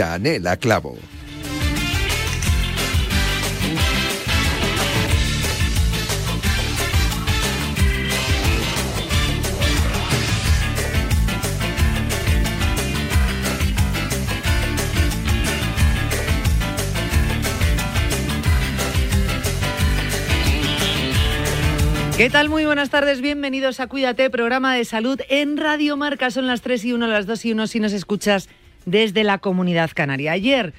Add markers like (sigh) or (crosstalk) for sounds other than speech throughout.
Yanela Clavo. ¿Qué tal? Muy buenas tardes, bienvenidos a Cuídate, programa de salud en Radio Marca. Son las 3 y 1, las 2 y 1 si nos escuchas desde la comunidad canaria. Ayer,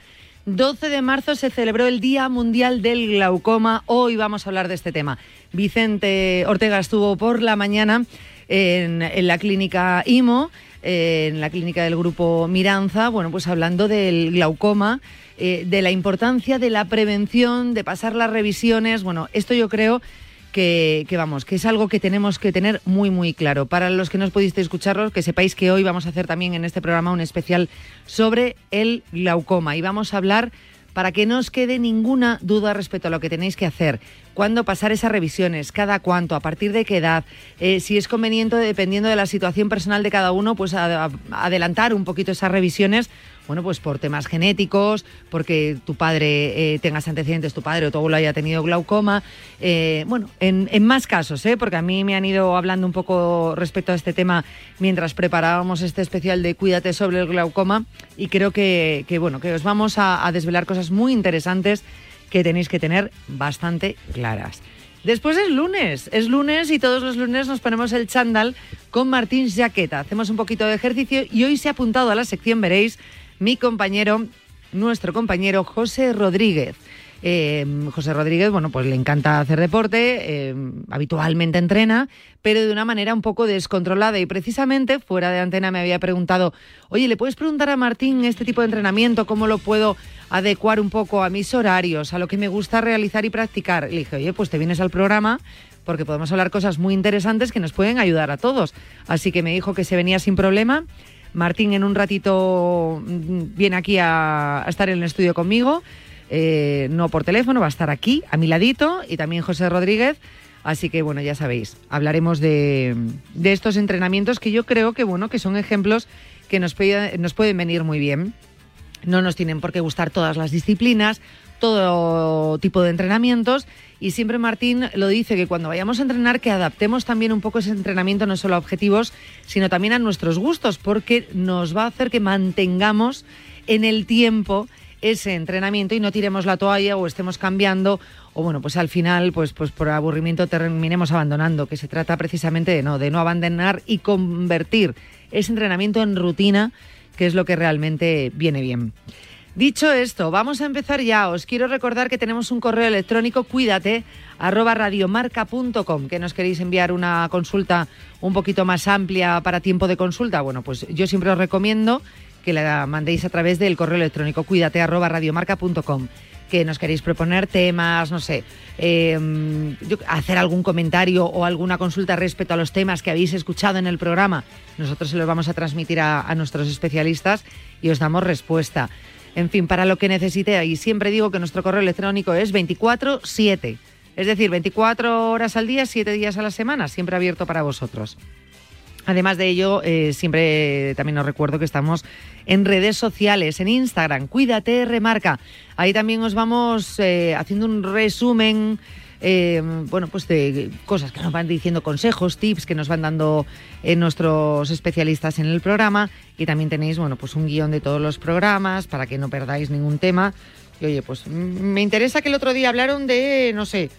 12 de marzo, se celebró el Día Mundial del Glaucoma. Hoy vamos a hablar de este tema. Vicente Ortega estuvo por la mañana en, la clínica IMO, en la clínica del grupo Miranza, bueno, pues hablando del glaucoma, eh, de la importancia de la prevención, de pasar las revisiones. Bueno, esto yo creo que, vamos, que es algo que tenemos que tener muy, muy claro. Para los que no os pudiste escucharlo, que sepáis que hoy vamos a hacer también en este programa un especial sobre el glaucoma y vamos a hablar para que no os quede ninguna duda respecto a lo que tenéis que hacer, cuándo pasar esas revisiones, cada cuánto, a partir de qué edad, eh, si es conveniente, dependiendo de la situación personal de cada uno, pues adelantar un poquito esas revisiones bueno, pues por temas genéticos, porque tu padre eh, tengas antecedentes, tu padre o tu abuelo haya tenido glaucoma. Eh, bueno, en, más casos, ¿eh? porque a mí me han ido hablando un poco respecto a este tema mientras preparábamos este especial de Cuídate sobre el glaucoma y creo que, bueno, que os vamos a, desvelar cosas muy interesantes que tenéis que tener bastante claras. Después es lunes, es lunes y todos los lunes nos ponemos el chándal con Martín Jaqueta. Hacemos un poquito de ejercicio y hoy se ha apuntado a la sección, veréis, mi compañero, nuestro compañero José Rodríguez. Eh, José Rodríguez, bueno, pues le encanta hacer deporte, eh, habitualmente entrena, pero de una manera un poco descontrolada. Y precisamente fuera de antena me había preguntado, oye, ¿le puedes preguntar a Martín este tipo de entrenamiento? ¿Cómo lo puedo adecuar un poco a mis horarios, a lo que me gusta realizar y practicar? Le dije, oye, pues te vienes al programa porque podemos hablar cosas muy interesantes que nos pueden ayudar a todos. Así que me dijo que se venía sin problema Martín en un ratito viene aquí a, estar en el estudio conmigo, eh, no por teléfono, va a estar aquí, a mi ladito, y también José Rodríguez. Así que bueno, ya sabéis, hablaremos de, estos entrenamientos que yo creo que bueno, que son ejemplos que nos, nos pueden venir muy bien. No nos tienen por qué gustar todas las disciplinas, todo tipo de entrenamientos y siempre Martín lo dice, que cuando vayamos a entrenar que adaptemos también un poco ese entrenamiento no solo a objetivos, sino también a nuestros gustos, porque nos va a hacer que mantengamos en el tiempo ese entrenamiento y no tiremos la toalla o estemos cambiando o bueno, pues al final pues pues por aburrimiento terminemos abandonando, que se trata precisamente de no de no abandonar y convertir ese entrenamiento en rutina, que es lo que realmente viene bien. Dicho esto, vamos a empezar ya. Os quiero recordar que tenemos un correo electrónico, cuídate, radiomarca.com, que nos queréis enviar una consulta un poquito más amplia para tiempo de consulta. Bueno, pues yo siempre os recomiendo que la mandéis a través del correo electrónico, cuídate, radiomarca.com que nos queréis proponer temas, no sé, em, hacer algún comentario o alguna consulta respecto a los temas que habéis escuchado en el programa, nosotros se los vamos a transmitir a, a nuestros especialistas y os damos respuesta. En fin, para lo que necesite. Y siempre digo que nuestro correo electrónico es 24-7. Es decir, 24 horas al día, 7 días a la semana, siempre abierto para vosotros. Además de ello, eh, siempre también os recuerdo que estamos en redes sociales, en Instagram, Cuídate Remarca. Ahí también os vamos eh, haciendo un resumen eh, bueno, pues de cosas que nos van diciendo, consejos, tips que nos van dando eh, nuestros especialistas en el programa y también tenéis, bueno, pues un guion de todos los programas para que no perdáis ningún tema. Y oye, pues me interesa que el otro día hablaron de, no sé,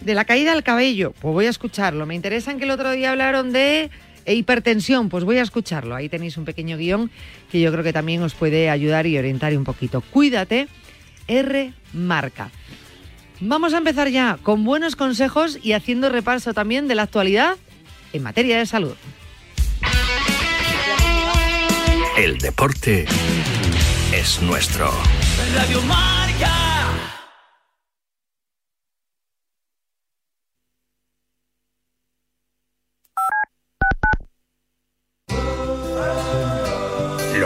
de la caída del cabello, pues voy a escucharlo. Me interesa que el otro día hablaron de hipertensión, pues voy a escucharlo. Ahí tenéis un pequeño guion que yo creo que también os puede ayudar y orientar un poquito. Cuídate, R Marca. Vamos a empezar ya con buenos consejos y haciendo repaso también de la actualidad en materia de salud. El deporte es nuestro. Radio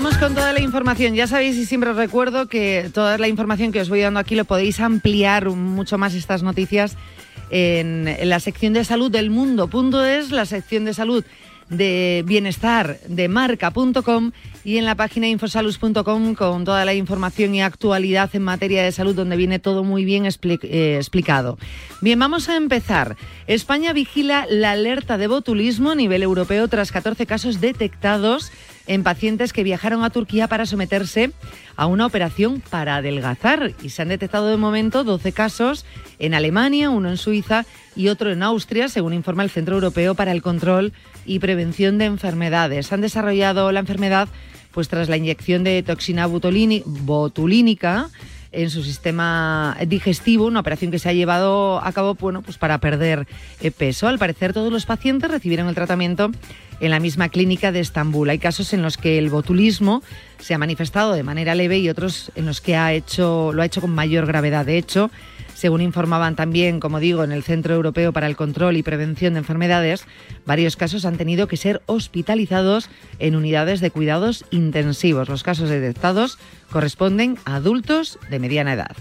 Vamos con toda la información. Ya sabéis y siempre os recuerdo que toda la información que os voy dando aquí lo podéis ampliar mucho más estas noticias en, la sección de salud del mundo. Punto es la sección de salud de bienestar de marca.com y en la página infosalus.com con toda la información y actualidad en materia de salud donde viene todo muy bien eh, explicado. Bien, vamos a empezar. España vigila la alerta de botulismo a nivel europeo tras 14 casos detectados en pacientes que viajaron a Turquía para someterse a una operación para adelgazar y se han detectado de momento 12 casos en Alemania, uno en Suiza y otro en Austria, según informa el Centro Europeo para el Control y Prevención de Enfermedades. Han desarrollado la enfermedad pues tras la inyección de toxina botulínica en su sistema digestivo, una operación que se ha llevado a cabo bueno, pues para perder eh, peso. Al parecer todos los pacientes recibieron el tratamiento en la misma clínica de Estambul. Hay casos en los que el botulismo se ha manifestado de manera leve y otros en los que ha hecho, lo ha hecho con mayor gravedad. De hecho, según informaban también, como digo, en el Centro Europeo para el Control y Prevención de Enfermedades, varios casos han tenido que ser hospitalizados en unidades de cuidados intensivos. Los casos detectados corresponden a adultos de mediana edad.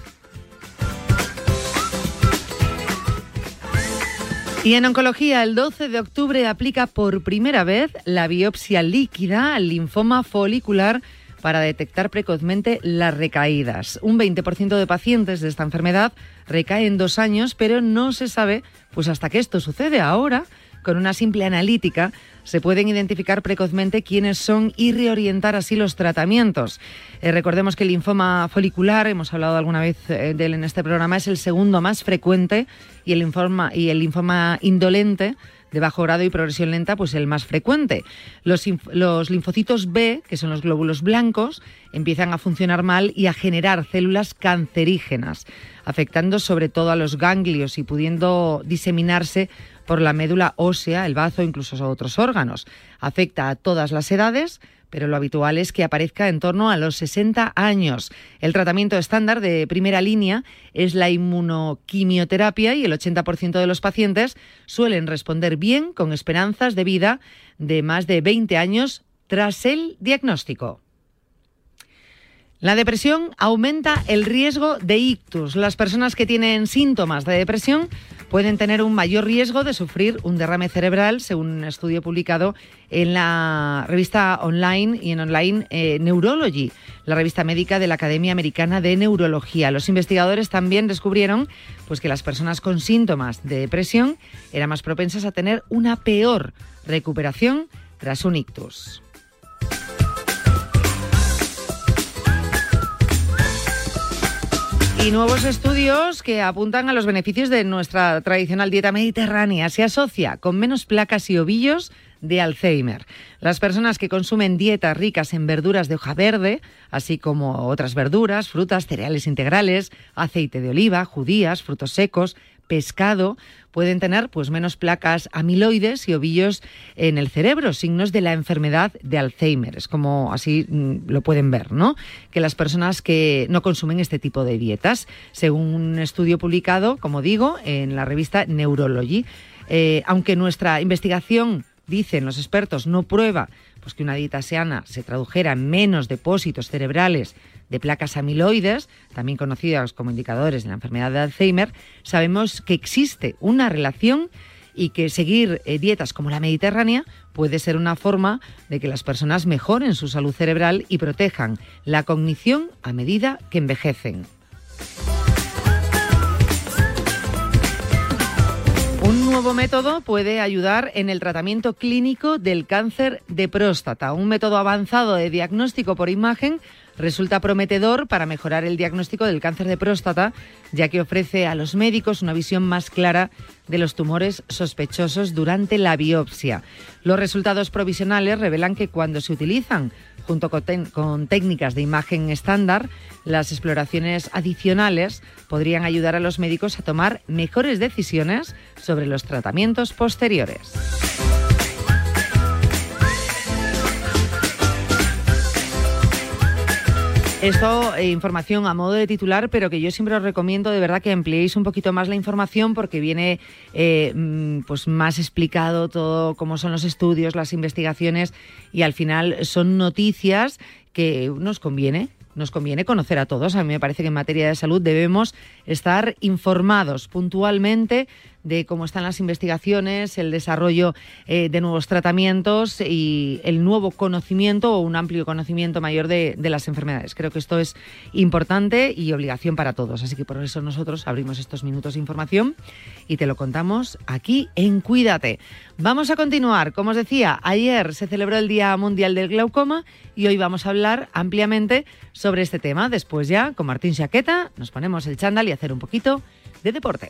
Y en oncología, el 12 de octubre aplica por primera vez la biopsia líquida al linfoma folicular para detectar precozmente las recaídas. Un 20% de pacientes de esta enfermedad recae en dos años, pero no se sabe pues hasta que esto sucede. Ahora, con una simple analítica, se pueden identificar precozmente quiénes son y reorientar así los tratamientos. Eh, recordemos que el linfoma folicular, hemos hablado alguna vez eh, de él en este programa, es el segundo más frecuente y el, y el linfoma indolente de bajo grado y progresión lenta, pues el más frecuente. Los, inf- los linfocitos B, que son los glóbulos blancos, empiezan a funcionar mal y a generar células cancerígenas, afectando sobre todo a los ganglios y pudiendo diseminarse por la médula ósea, el bazo, incluso a otros órganos. Afecta a todas las edades, pero lo habitual es que aparezca en torno a los 60 años. El tratamiento estándar de primera línea es la inmunoquimioterapia y el 80% de los pacientes suelen responder bien con esperanzas de vida de más de 20 años tras el diagnóstico. La depresión aumenta el riesgo de ictus. Las personas que tienen síntomas de depresión pueden tener un mayor riesgo de sufrir un derrame cerebral, según un estudio publicado en la revista online y en online eh, Neurology, la revista médica de la Academia Americana de Neurología. Los investigadores también descubrieron pues, que las personas con síntomas de depresión eran más propensas a tener una peor recuperación tras un ictus. Y nuevos estudios que apuntan a los beneficios de nuestra tradicional dieta mediterránea. Se asocia con menos placas y ovillos de Alzheimer. Las personas que consumen dietas ricas en verduras de hoja verde, así como otras verduras, frutas, cereales integrales, aceite de oliva, judías, frutos secos, pescado, pueden tener pues menos placas amiloides y ovillos en el cerebro, signos de la enfermedad de Alzheimer. Es como así mm, lo pueden ver, ¿no? Que las personas que no consumen este tipo de dietas, según un estudio publicado, como digo, en la revista Neurology, eh, aunque nuestra investigación dicen los expertos, no prueba pues, que una dieta sana se tradujera en menos depósitos cerebrales de placas amiloides, también conocidas como indicadores de la enfermedad de Alzheimer, sabemos que existe una relación y que seguir eh, dietas como la mediterránea puede ser una forma de que las personas mejoren su salud cerebral y protejan la cognición a medida que envejecen. Un nuevo método puede ayudar en el tratamiento clínico del cáncer de próstata. Un método avanzado de diagnóstico por imagen resulta prometedor para mejorar el diagnóstico del cáncer de próstata, ya que ofrece a los médicos una visión más clara de los tumores sospechosos durante la biopsia. Los resultados provisionales revelan que cuando se utilizan junto con, técnicas de imagen estándar, las exploraciones adicionales podrían ayudar a los médicos a tomar mejores decisiones sobre los tratamientos posteriores. Esto, eh, información a modo de titular, pero que yo siempre os recomiendo de verdad que empleéis un poquito más la información porque viene eh, mm, pues más explicado todo cómo son los estudios, las investigaciones y al final son noticias que nos conviene nos conviene conocer a todos. A mí me parece que en materia de salud debemos estar informados puntualmente de cómo están las investigaciones, el desarrollo eh, de nuevos tratamientos y el nuevo conocimiento o un amplio conocimiento mayor de, de, las enfermedades. Creo que esto es importante y obligación para todos. Así que por eso nosotros abrimos estos minutos de información y te lo contamos aquí en Cuídate. Vamos a continuar. Como os decía, ayer se celebró el Día Mundial del Glaucoma y hoy vamos a hablar ampliamente sobre este tema. Después ya, con Martín Chaqueta, nos ponemos el chándal y hacer un poquito de deporte.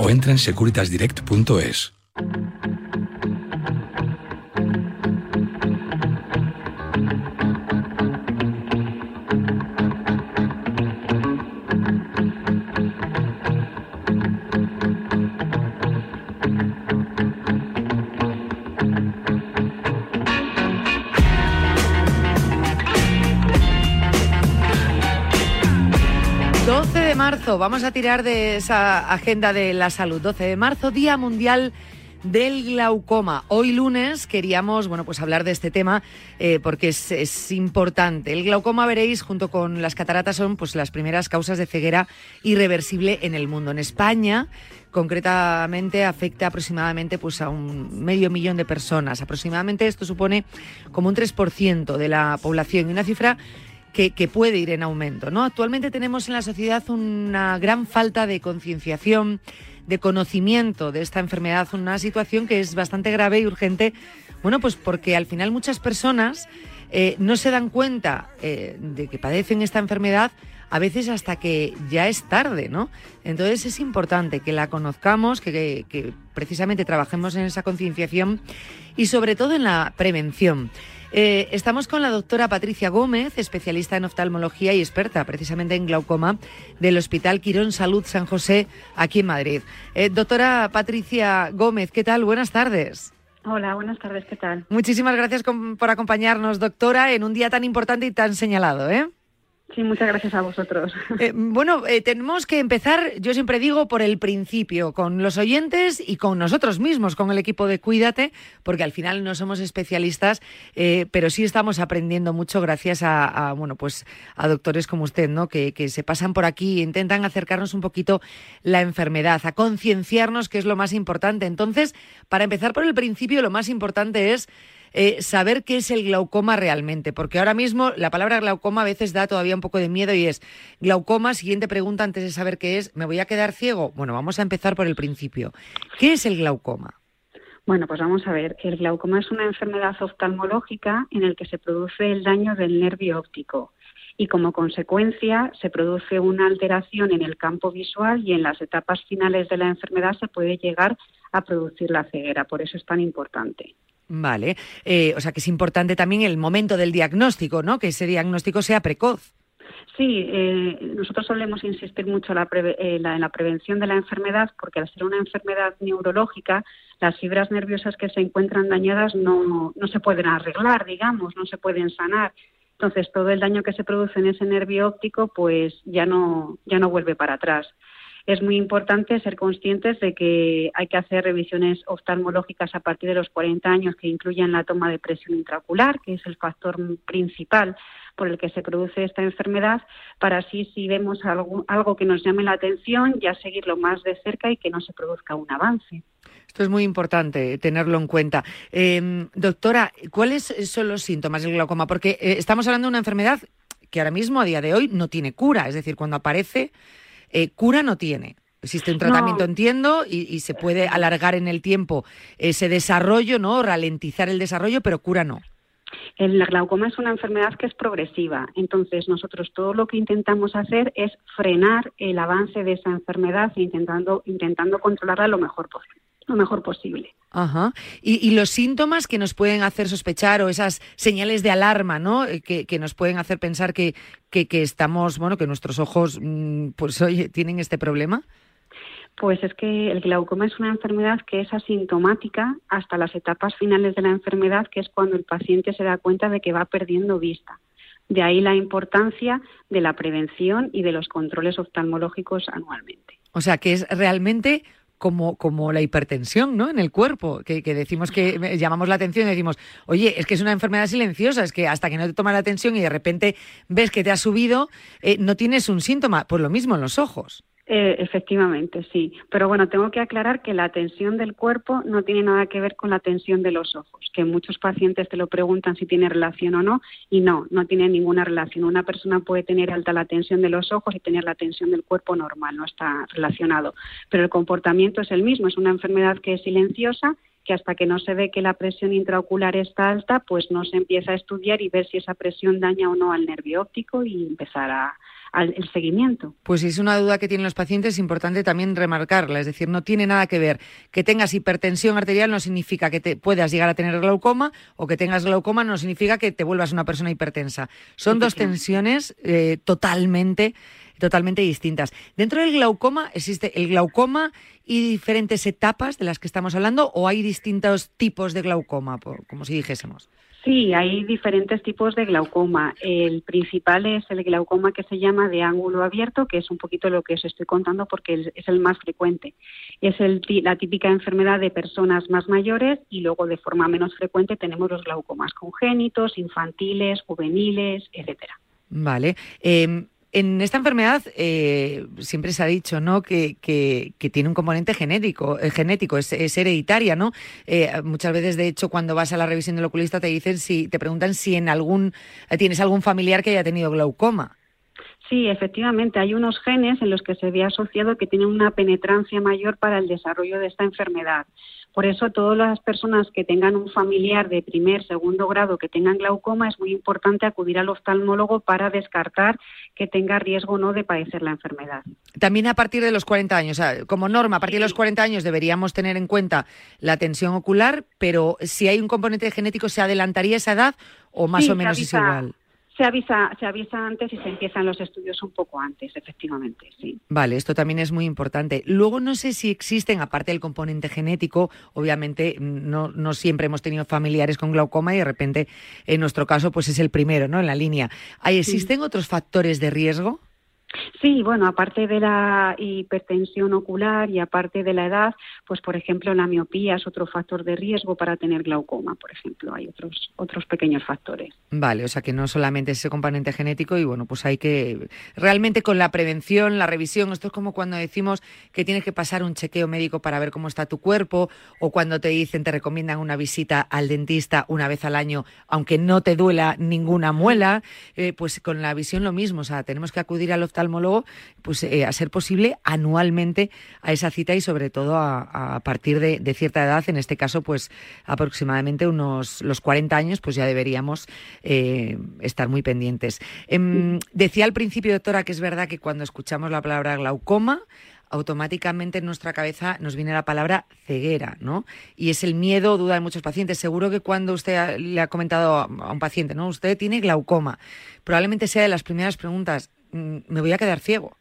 o entra en securitasdirect.es. de marzo, vamos a tirar de esa agenda de la salud. 12 de marzo, Día Mundial del glaucoma. Hoy lunes queríamos, bueno, pues hablar de este tema eh, porque es, es, importante. El glaucoma, veréis, junto con las cataratas son pues las primeras causas de ceguera irreversible en el mundo. En España, concretamente, afecta aproximadamente pues a un medio millón de personas. Aproximadamente esto supone como un 3% de la población y una cifra que, puede ir en aumento. ¿no? Actualmente tenemos en la sociedad una gran falta de concienciación, de conocimiento de esta enfermedad, una situación que es bastante grave y urgente, bueno, pues porque al final muchas personas eh, no se dan cuenta eh, de que padecen esta enfermedad a veces hasta que ya es tarde, ¿no? Entonces es importante que la conozcamos, que precisamente trabajemos en esa concienciación y sobre todo en la prevención. Eh, estamos con la doctora Patricia Gómez, especialista en oftalmología y experta precisamente en glaucoma del Hospital Quirón Salud San José, aquí en Madrid. Eh, doctora Patricia Gómez, ¿qué tal? Buenas tardes. Hola, buenas tardes, ¿qué tal? Muchísimas gracias por acompañarnos, doctora, en un día tan importante y tan señalado, ¿eh? Sí, muchas gracias a vosotros. Eh, bueno, eh, tenemos que empezar, yo siempre digo, por el principio, con los oyentes y con nosotros mismos, con el equipo de Cuídate, porque al final no somos especialistas, eh, pero sí estamos aprendiendo mucho gracias a, bueno, pues a doctores como usted, ¿no? Que, que se pasan por aquí e intentan acercarnos un poquito la enfermedad, a concienciarnos, que es lo más importante. Entonces, para empezar por el principio, lo más importante es eh, saber qué es el glaucoma realmente, porque ahora mismo la palabra glaucoma a veces da todavía un poco de miedo y es glaucoma, siguiente pregunta antes de saber qué es, ¿me voy a quedar ciego? Bueno, vamos a empezar por el principio. ¿Qué es el glaucoma? Bueno, pues vamos a ver. El glaucoma es una enfermedad oftalmológica en el que se produce el daño del nervio óptico y como consecuencia se produce una alteración en el campo visual y en las etapas finales de la enfermedad se puede llegar a producir la ceguera. Por eso es tan importante. Vale, eh, o sea que es importante también el momento del diagnóstico, ¿no? Que ese diagnóstico sea precoz. Sí, eh, nosotros solemos insistir mucho eh, en la prevención de la enfermedad porque al ser una enfermedad neurológica, las fibras nerviosas que se encuentran dañadas no, no se pueden arreglar, digamos, no se pueden sanar. Entonces, todo el daño que se produce en ese nervio óptico, pues ya no, ya no vuelve para atrás es muy importante ser conscientes de que hay que hacer revisiones oftalmológicas a partir de los 40 años que incluyan la toma de presión intraocular, que es el factor principal por el que se produce esta enfermedad, para así si vemos algo, algo que nos llame la atención, ya seguirlo más de cerca y que no se produzca un avance. Esto es muy importante tenerlo en cuenta. Em, doctora, ¿cuáles son los síntomas del glaucoma? Porque eh, estamos hablando de una enfermedad que ahora mismo, a día de hoy, no tiene cura. Es decir, cuando aparece, eh, cura no tiene. Existe un tratamiento, entiendo, y, se puede alargar en el tiempo ese desarrollo, ¿no? Ralentizar el desarrollo, pero cura no. El glaucoma es una enfermedad que es progresiva, entonces nosotros todo lo que intentamos hacer es frenar el avance de esa enfermedad e intentando, intentando controlarla lo mejor posible lo mejor posible. Ajá. Y, los síntomas que nos pueden hacer sospechar o esas señales de alarma, ¿no? Eh, que, nos pueden hacer pensar que, que, estamos, bueno, que nuestros ojos, mm, pues oye, tienen este problema. Pues es que el glaucoma es una enfermedad que es asintomática hasta las etapas finales de la enfermedad, que es cuando el paciente se da cuenta de que va perdiendo vista. De ahí la importancia de la prevención y de los controles oftalmológicos anualmente. O sea, que es realmente como, como la hipertensión ¿no? en el cuerpo, que, decimos que llamamos la atención y decimos, oye, es que es una enfermedad silenciosa, es que hasta que no te toma la atención y de repente ves que te ha subido, eh, no tienes un síntoma. Pues lo mismo en los ojos. Eh, efectivamente, sí. Pero bueno, tengo que aclarar que la tensión del cuerpo no tiene nada que ver con la tensión de los ojos, que muchos pacientes te lo preguntan si tiene relación o no, y no, no tiene ninguna relación. Una persona puede tener alta la tensión de los ojos y tener la tensión del cuerpo normal, no está relacionado. Pero el comportamiento es el mismo, es una enfermedad que es silenciosa que hasta que no se ve que la presión intraocular está alta, pues no se empieza a estudiar y ver si esa presión daña o no al nervio óptico y empezar a, al el seguimiento. Pues es una duda que tienen los pacientes, es importante también remarcarla, es decir, no tiene nada que ver que tengas hipertensión arterial no significa que te puedas llegar a tener glaucoma o que tengas glaucoma no significa que te vuelvas una persona hipertensa. Son dos tensiones eh, totalmente totalmente distintas. Dentro del glaucoma existe el glaucoma y diferentes etapas de las que estamos hablando o hay distintos tipos de glaucoma, como si dijésemos. Sí, hay diferentes tipos de glaucoma. El principal es el glaucoma que se llama de ángulo abierto, que es un poquito lo que os estoy contando porque es el más frecuente. Es el, la típica enfermedad de personas más mayores y luego de forma menos frecuente tenemos los glaucomas congénitos, infantiles, juveniles, etcétera. Vale. Em, en esta enfermedad eh, siempre se ha dicho ¿no? que, tiene un componente genético, eh, genético es, hereditaria, ¿no? Eh, muchas veces, de hecho, cuando vas a la revisión del oculista te dicen si, te preguntan si en algún tienes algún familiar que haya tenido glaucoma. Sí, efectivamente, hay unos genes en los que se ve asociado que tienen una penetrancia mayor para el desarrollo de esta enfermedad. Por eso, todas las personas que tengan un familiar de primer, segundo grado que tengan glaucoma, es muy importante acudir al oftalmólogo para descartar que tenga riesgo o no de padecer la enfermedad. También a partir de los 40 años, como norma, a partir de los 40 años deberíamos tener en cuenta la tensión ocular, pero si hay un componente genético, ¿se adelantaría esa edad o más o menos es igual? Se avisa, se avisa antes y se empiezan los estudios un poco antes, efectivamente, sí. Vale, esto también es muy importante. Luego no sé si existen, aparte del componente genético, obviamente no, no siempre hemos tenido familiares con glaucoma y de repente en nuestro caso pues es el primero, ¿no? En la línea. ¿Existen otros factores de riesgo? Sí, bueno, aparte de la hipertensión ocular y aparte de la edad, pues por ejemplo la miopía es otro factor de riesgo para tener glaucoma, por ejemplo, hay otros otros pequeños factores. Vale, o sea que no solamente ese componente genético y bueno, pues hay que realmente con la prevención, la revisión, esto es como cuando decimos que tienes que pasar un chequeo médico para ver cómo está tu cuerpo o cuando te dicen te recomiendan una visita al dentista una vez al año, aunque no te duela ninguna muela, eh, pues con la visión lo mismo, o sea, tenemos que acudir al oftalmólogo, pues eh, a ser posible anualmente a esa cita y sobre todo a, partir de, cierta edad, en este caso pues aproximadamente unos los 40 años, pues ya deberíamos eh, estar muy pendientes. Em, decía al principio, doctora, que es verdad que cuando escuchamos la palabra glaucoma, automáticamente en nuestra cabeza nos viene la palabra ceguera, ¿no? Y es el miedo, duda de muchos pacientes. Seguro que cuando usted le ha comentado a un paciente, ¿no? Usted tiene glaucoma, probablemente sea de las primeras preguntas, me voy a quedar ciego.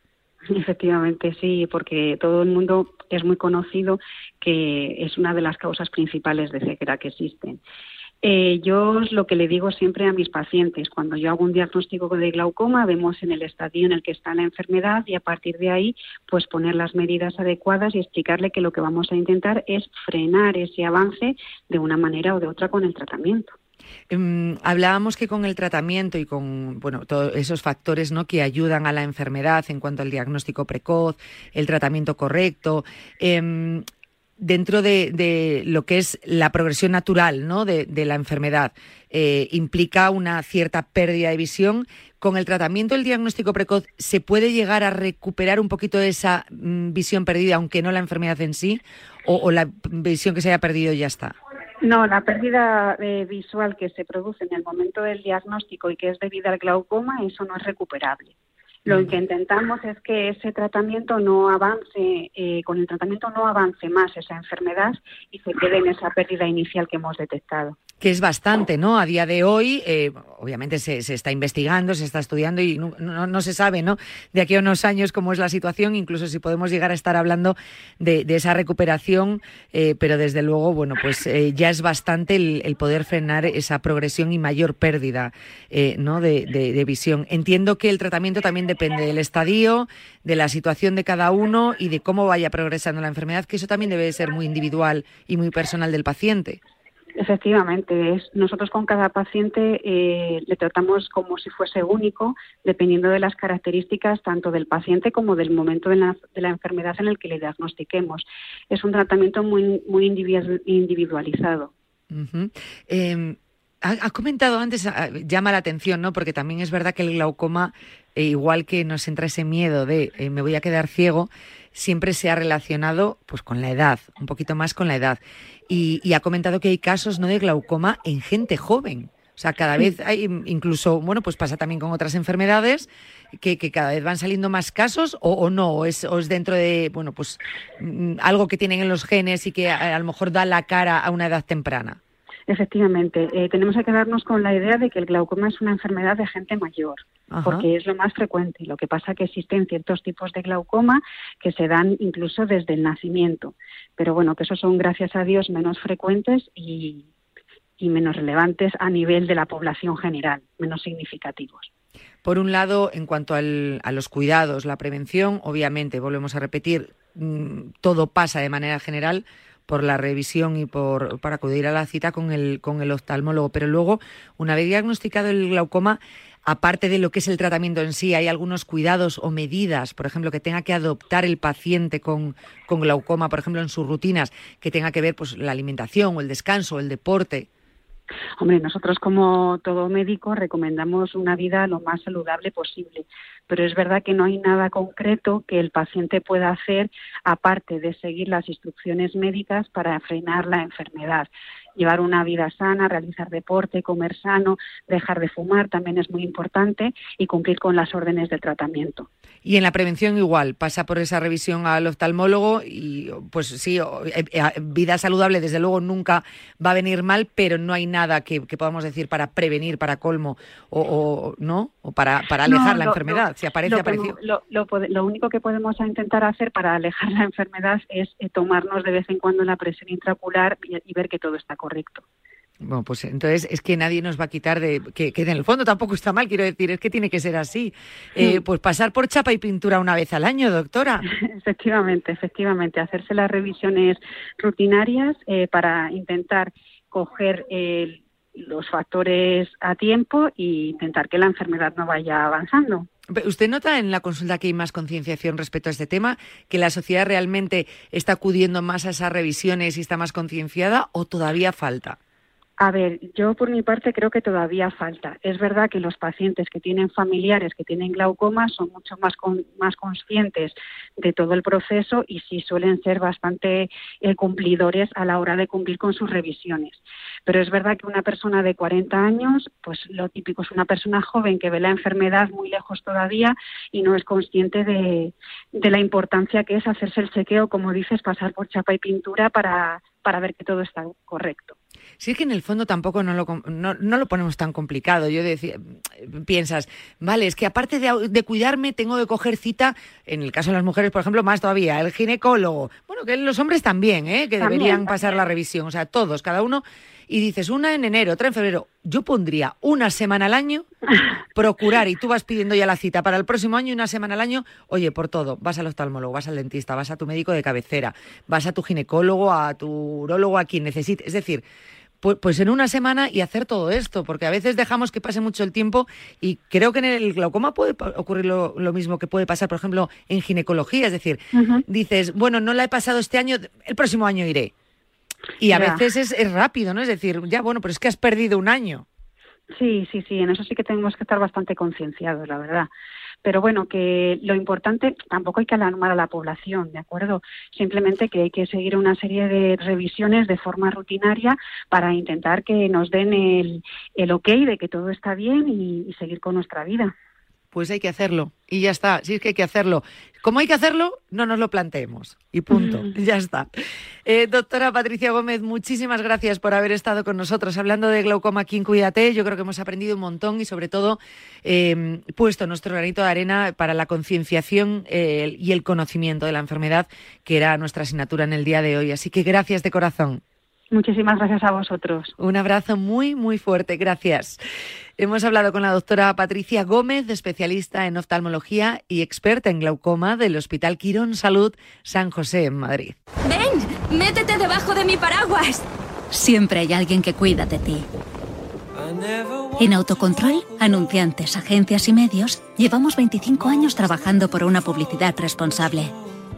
Efectivamente, sí, porque todo el mundo es muy conocido que es una de las causas principales de ceguera que existen. Eh, yo lo que le digo siempre a mis pacientes, cuando yo hago un diagnóstico de glaucoma, vemos en el estadio en el que está la enfermedad y a partir de ahí, pues poner las medidas adecuadas y explicarle que lo que vamos a intentar es frenar ese avance de una manera o de otra con el tratamiento. Em, hablábamos que con el tratamiento y con bueno, todos esos factores ¿no? que ayudan a la enfermedad en cuanto al diagnóstico precoz, el tratamiento correcto, em, dentro de, lo que es la progresión natural ¿no? de, la enfermedad, eh, implica una cierta pérdida de visión. Con el tratamiento, el diagnóstico precoz, ¿se puede llegar a recuperar un poquito de esa mm, visión perdida, aunque no la enfermedad en sí? o la visión que se haya perdido ya está? No, la pérdida eh, visual que se produce en el momento del diagnóstico y que es debida al glaucoma, eso no es recuperable. Lo que intentamos es que ese tratamiento no avance, eh, con el tratamiento no avance más esa enfermedad y se quede en esa pérdida inicial que hemos detectado que es bastante, ¿no? A día de hoy, eh, obviamente se, está investigando, se está estudiando y no, se sabe, ¿no? De aquí a unos años cómo es la situación, incluso si podemos llegar a estar hablando de, esa recuperación, eh, pero desde luego, bueno, pues eh, ya es bastante el, poder frenar esa progresión y mayor pérdida, ¿no? De, de, visión. Entiendo que el tratamiento también depende del estadio, de la situación de cada uno y de cómo vaya progresando la enfermedad, que eso también debe ser muy individual y muy personal del paciente. Efectivamente, es, nosotros con cada paciente eh, le tratamos como si fuese único, dependiendo de las características tanto del paciente como del momento de la, enfermedad en el que le diagnostiquemos. Es un tratamiento muy, muy individualizado. Ha, comentado antes, ah, llama la atención, ¿no? Porque también es verdad que el glaucoma, eh, igual que nos entra ese miedo de eh, me voy a quedar ciego, siempre se ha relacionado pues con la edad, un poquito más con la edad. Y, ha comentado que hay casos no de glaucoma en gente joven. O sea, cada vez hay, incluso, bueno, pues pasa también con otras enfermedades, que, cada vez van saliendo más casos o, no, o es, es, dentro de, bueno, pues mm, algo que tienen en los genes y que a, lo mejor da la cara a una edad temprana. Efectivamente, eh, tenemos que quedarnos con la idea de que el glaucoma es una enfermedad de gente mayor, porque es lo más frecuente. Lo que pasa es que existen ciertos tipos de glaucoma que se dan incluso desde el nacimiento, pero bueno, que esos son, gracias a Dios, menos frecuentes y, y menos relevantes a nivel de la población general, menos significativos. Por un lado, en cuanto a los cuidados, la prevención, obviamente, volvemos a repetir, mm, todo pasa de manera general por la revisión y por para acudir a la cita con el con el oftalmólogo, pero luego una vez diagnosticado el glaucoma aparte de lo que es el tratamiento en sí, hay algunos cuidados o medidas, por ejemplo, que tenga que adoptar el paciente con, con glaucoma, por ejemplo, en sus rutinas, que tenga que ver pues la alimentación o el descanso o el deporte. Hombre, nosotros como todo médico recomendamos una vida lo más saludable posible, pero es verdad que no hay nada concreto que el paciente pueda hacer aparte de seguir las instrucciones médicas para frenar la enfermedad llevar una vida sana, realizar deporte, comer sano, dejar de fumar también es muy importante y cumplir con las órdenes de tratamiento. Y en la prevención igual, pasa por esa revisión al oftalmólogo y pues sí, eh, eh, vida saludable desde luego nunca va a venir mal, pero no hay nada que, podamos decir para prevenir, para colmo o, no, o para, para alejar la enfermedad. si aparece, lo, Lo, único que podemos intentar hacer para alejar la enfermedad es eh, tomarnos de vez en cuando la presión intraocular y ver que todo está correcto. Bueno, pues entonces es que nadie nos va a quitar de que, en el fondo tampoco está mal, quiero decir, es que tiene que ser así. Eh, pues pasar por chapa y pintura una vez al año, doctora. (laughs) Efectivamente, efectivamente, hacerse las revisiones rutinarias eh, para intentar coger los factores a tiempo e intentar que la enfermedad no vaya avanzando. ¿Usted nota en la consulta que hay más concienciación respecto a este tema, que la sociedad realmente está acudiendo más a esas revisiones y está más concienciada o todavía falta? A ver, yo por mi parte creo que todavía falta. Es verdad que los pacientes que tienen familiares que tienen glaucoma son mucho más, más conscientes de todo el proceso y sí suelen ser bastante eh, cumplidores a la hora de cumplir con sus revisiones. Pero es verdad que una persona de 40 años, pues lo típico es una persona joven que ve la enfermedad muy lejos todavía y no es consciente de, de la importancia que es hacerse el chequeo, como dices, pasar por chapa y pintura para, para ver que todo está correcto. Sí, es que en el fondo tampoco no lo, no, lo ponemos tan complicado. Yo decía, piensas, vale, es que aparte de, cuidarme tengo que coger cita, en el caso de las mujeres, por ejemplo, más todavía, el ginecólogo. Bueno, que los hombres también, ¿eh? que deberían pasar la revisión, o sea, todos, cada uno. Y dices, una en enero, otra en febrero. Yo pondría una semana al año, (laughs) procurar, y tú vas pidiendo ya la cita para el próximo año y una semana al año, oye, por todo, vas al oftalmólogo, vas al dentista, vas a tu médico de cabecera, vas a tu ginecólogo, a tu urólogo, a quien necesites. Es decir, pues, pues, en una semana y hacer todo esto, porque a veces dejamos que pase mucho el tiempo y creo que en el glaucoma puede ocurrir lo, mismo que puede pasar, por ejemplo, en ginecología, es decir, dices, bueno, no la he pasado este año, el próximo año iré. Y a veces es, es rápido, ¿no? Es decir, ya bueno, pero es que has perdido un año. Sí, sí, sí, en eso sí que tenemos que estar bastante concienciados, la verdad. Pero bueno, que lo importante, tampoco hay que alarmar a la población, ¿de acuerdo? Simplemente que hay que seguir una serie de revisiones de forma rutinaria para intentar que nos den el, el ok de que todo está bien y seguir con nuestra vida pues hay que hacerlo. Y ya está, si es que hay que hacerlo. Como hay que hacerlo, no nos lo planteemos. Y punto, (laughs) ya está. Eh, doctora Patricia Gómez, muchísimas gracias por haber estado con nosotros hablando de glaucoma en Cuídate. Yo creo que hemos aprendido un montón y sobre todo eh, puesto nuestro granito de arena para la concienciación eh, y el conocimiento de la enfermedad, que era nuestra asignatura en el día de hoy. Así que gracias de corazón. Muchísimas gracias a vosotros. Un abrazo muy, muy fuerte. Gracias. Hemos hablado con la doctora Patricia Gómez, especialista en oftalmología y experta en glaucoma del Hospital Quirón Salud San José en Madrid. ¡Ven! ¡Métete debajo de mi paraguas! Siempre hay alguien que cuida de ti. En Autocontrol, anunciantes, agencias y medios, llevamos 25 años trabajando por una publicidad responsable.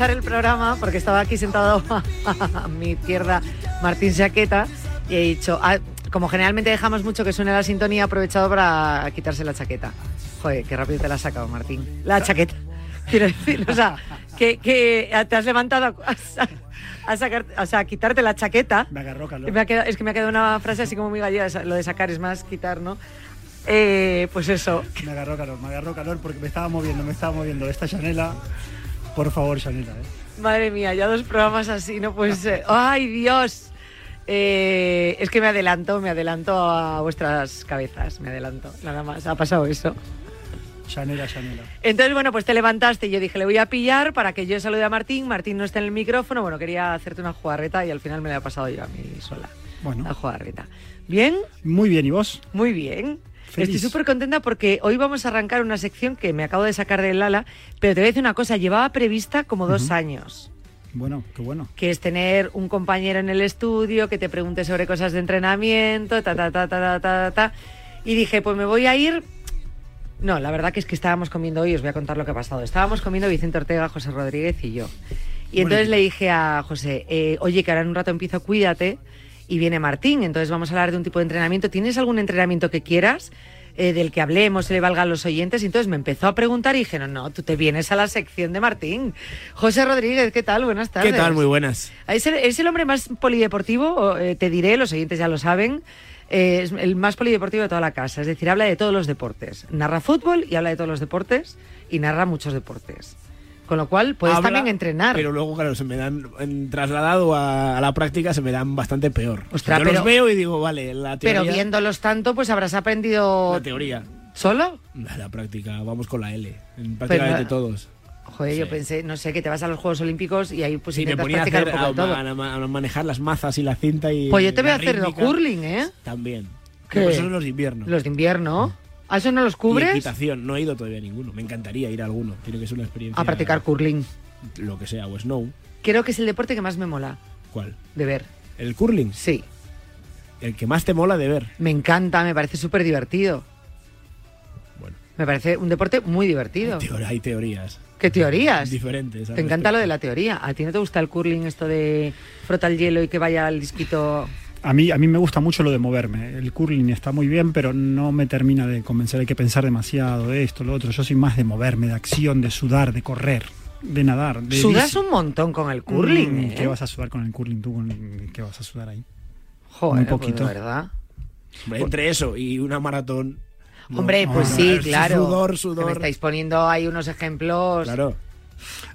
Empezar el programa, porque estaba aquí sentado (laughs) a mi izquierda Martín Saqueta y he dicho, ah, como generalmente dejamos mucho que suene la sintonía, he aprovechado para quitarse la chaqueta. Joder, qué rápido te la has sacado, Martín. La chaqueta. (laughs) Quiero decir, o sea, que, que te has levantado a, sacar, o sea, a quitarte la chaqueta. Me agarró calor. Me ha quedado- es que me ha quedado una frase así como muy gallega, lo de sacar es más quitar, ¿no? Eh, pues eso. Me agarró calor, me agarró calor porque me estaba moviendo, me estaba moviendo. Esta Chanela, por favor, Chanela. ¿eh? Madre mía, ya dos programas así, no puede ser. ¡Ay, Dios! Eh, es que me adelanto, me adelanto a vuestras cabezas, me adelanto, nada más, ha pasado eso. Chanela, Chanela. Entonces, bueno, pues te levantaste y yo dije, le voy a pillar para que yo salude a Martín, Martín no está en el micrófono, bueno, quería hacerte una jugarreta y al final me la he pasado yo a mí sola, Bueno, la jugarreta. ¿Bien? muy bien, ¿y vos? Muy bien. Feliz. Estoy súper contenta porque hoy vamos a arrancar una sección que me acabo de sacar del ala, pero te voy a decir una cosa, llevaba prevista como dos años. Bueno, qué bueno. que es tener un compañero en el estudio que te pregunte sobre cosas de entrenamiento, ta, ta, ta, ta, ta, ta, ta. Y dije, pues me voy a ir... No, la verdad que es que estábamos comiendo hoy, os voy a contar lo que ha pasado. Estábamos comiendo Vicente Ortega, José Rodríguez y yo. Y entonces le dije a José, eh, oye, que ahora en un rato empiezo Cuídate y viene Martín, entonces vamos a hablar de un tipo de entrenamiento. ¿Tienes algún entrenamiento que quieras? eh, del que hablemos, se le valga a los oyentes. Y entonces me empezó a preguntar y dije, no, no, tú te vienes a la sección de Martín. José Rodríguez, ¿qué tal? Buenas tardes. ¿Qué tal? Muy buenas. Es el, es el hombre más polideportivo, eh, te diré, los oyentes ya lo saben. eh, es el más polideportivo de toda la casa. Es decir, habla de todos los deportes. Narra fútbol y habla de todos los deportes y narra muchos deportes. Con lo cual, puedes Habla, también entrenar. Pero luego, claro, se me dan, en, trasladado a, a la práctica, se me dan bastante peor. Ostras, Yo pero- los veo y digo, vale, la teoría... Pero viéndolos tanto, pues habrás aprendido La teoría. solo. La, práctica, vamos con la L. En prácticamente Pero- todos. Joder, yo pensé, no sé, que te vas a los Juegos Olímpicos y ahí pues Sí, me ponía a, hacer, un poco de a, todo. a- a manejar las mazas y la cinta y Pues yo te voy a hacer rítmica. curling, ¿eh? También. ¿Qué? Pero esos son los de invierno. Los de invierno. ¿A eso no los Y cubres? equitación, no he ido todavía a ninguno. Me encantaría ir a alguno. Tiene que ser una experiencia. A practicar curling. Lo que sea, o snow. Creo que es el deporte que más me mola ¿Cuál? de ver. ¿El curling? Sí. El que más te mola de ver. Me encanta, me parece súper divertido. Bueno. Me parece un deporte muy divertido. Teor- hay teorías. ¿Qué teorías? Diferentes. Te encanta lo de la teoría. ¿A ti no te gusta el curling, esto de frota el hielo y que vaya al disquito? A mí, a mí me gusta mucho lo de moverme. El curling está muy bien, pero no me termina de convencer. Hay que pensar demasiado de esto, lo otro. Yo soy más de moverme, de acción, de sudar, de correr, de nadar. De Sudas bici. un montón con el curling, Mm, ¿eh? ¿Qué vas a sudar con el curling tú? ¿Qué vas a sudar ahí? Joder, Muy pues, poquito. de verdad. Entre eso y una maratón. no. Hombre, pues No, sí, claro. Sudor, sudor. Me estáis poniendo ahí unos ejemplos. Claro.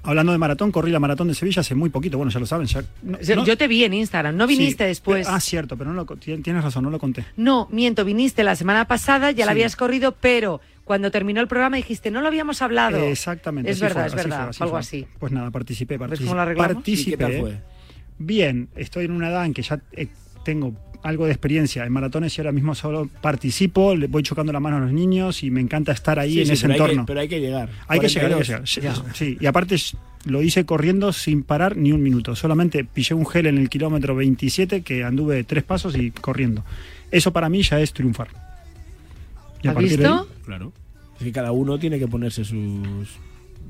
Hablando de maratón, corrí la maratón de Sevilla hace muy poquito. Bueno, ya lo saben. Ya, no- Yo, no- yo te vi en Instagram, no viniste Sí, después. Ah, cierto, pero no lo, tienes razón, no lo conté. No, miento, viniste la semana pasada, ya la habías corrido, pero cuando terminó el programa dijiste, no lo habíamos hablado. Exactamente. Es verdad, fue, es así verdad, fue, así algo fue. así. Pues nada, participé, ¿Ves participé. cómo lo arreglamos? Participé. ¿Y qué tal fue? Bien, estoy en una edad en que ya eh, tengo algo de experiencia en maratones y ahora mismo solo participo, le voy chocando la mano a los niños y me encanta estar ahí Sí, en sí, ese pero hay que- entorno. pero hay que llegar. Hay que llegar, hay que 42. llegar. Sí, y aparte lo hice corriendo sin parar ni un minuto. Solamente pillé un gel en el kilómetro 27 que anduve tres pasos y corriendo. Eso para mí ya es triunfar. Y ¿Has visto? ahí- Claro. Es que cada uno tiene que ponerse sus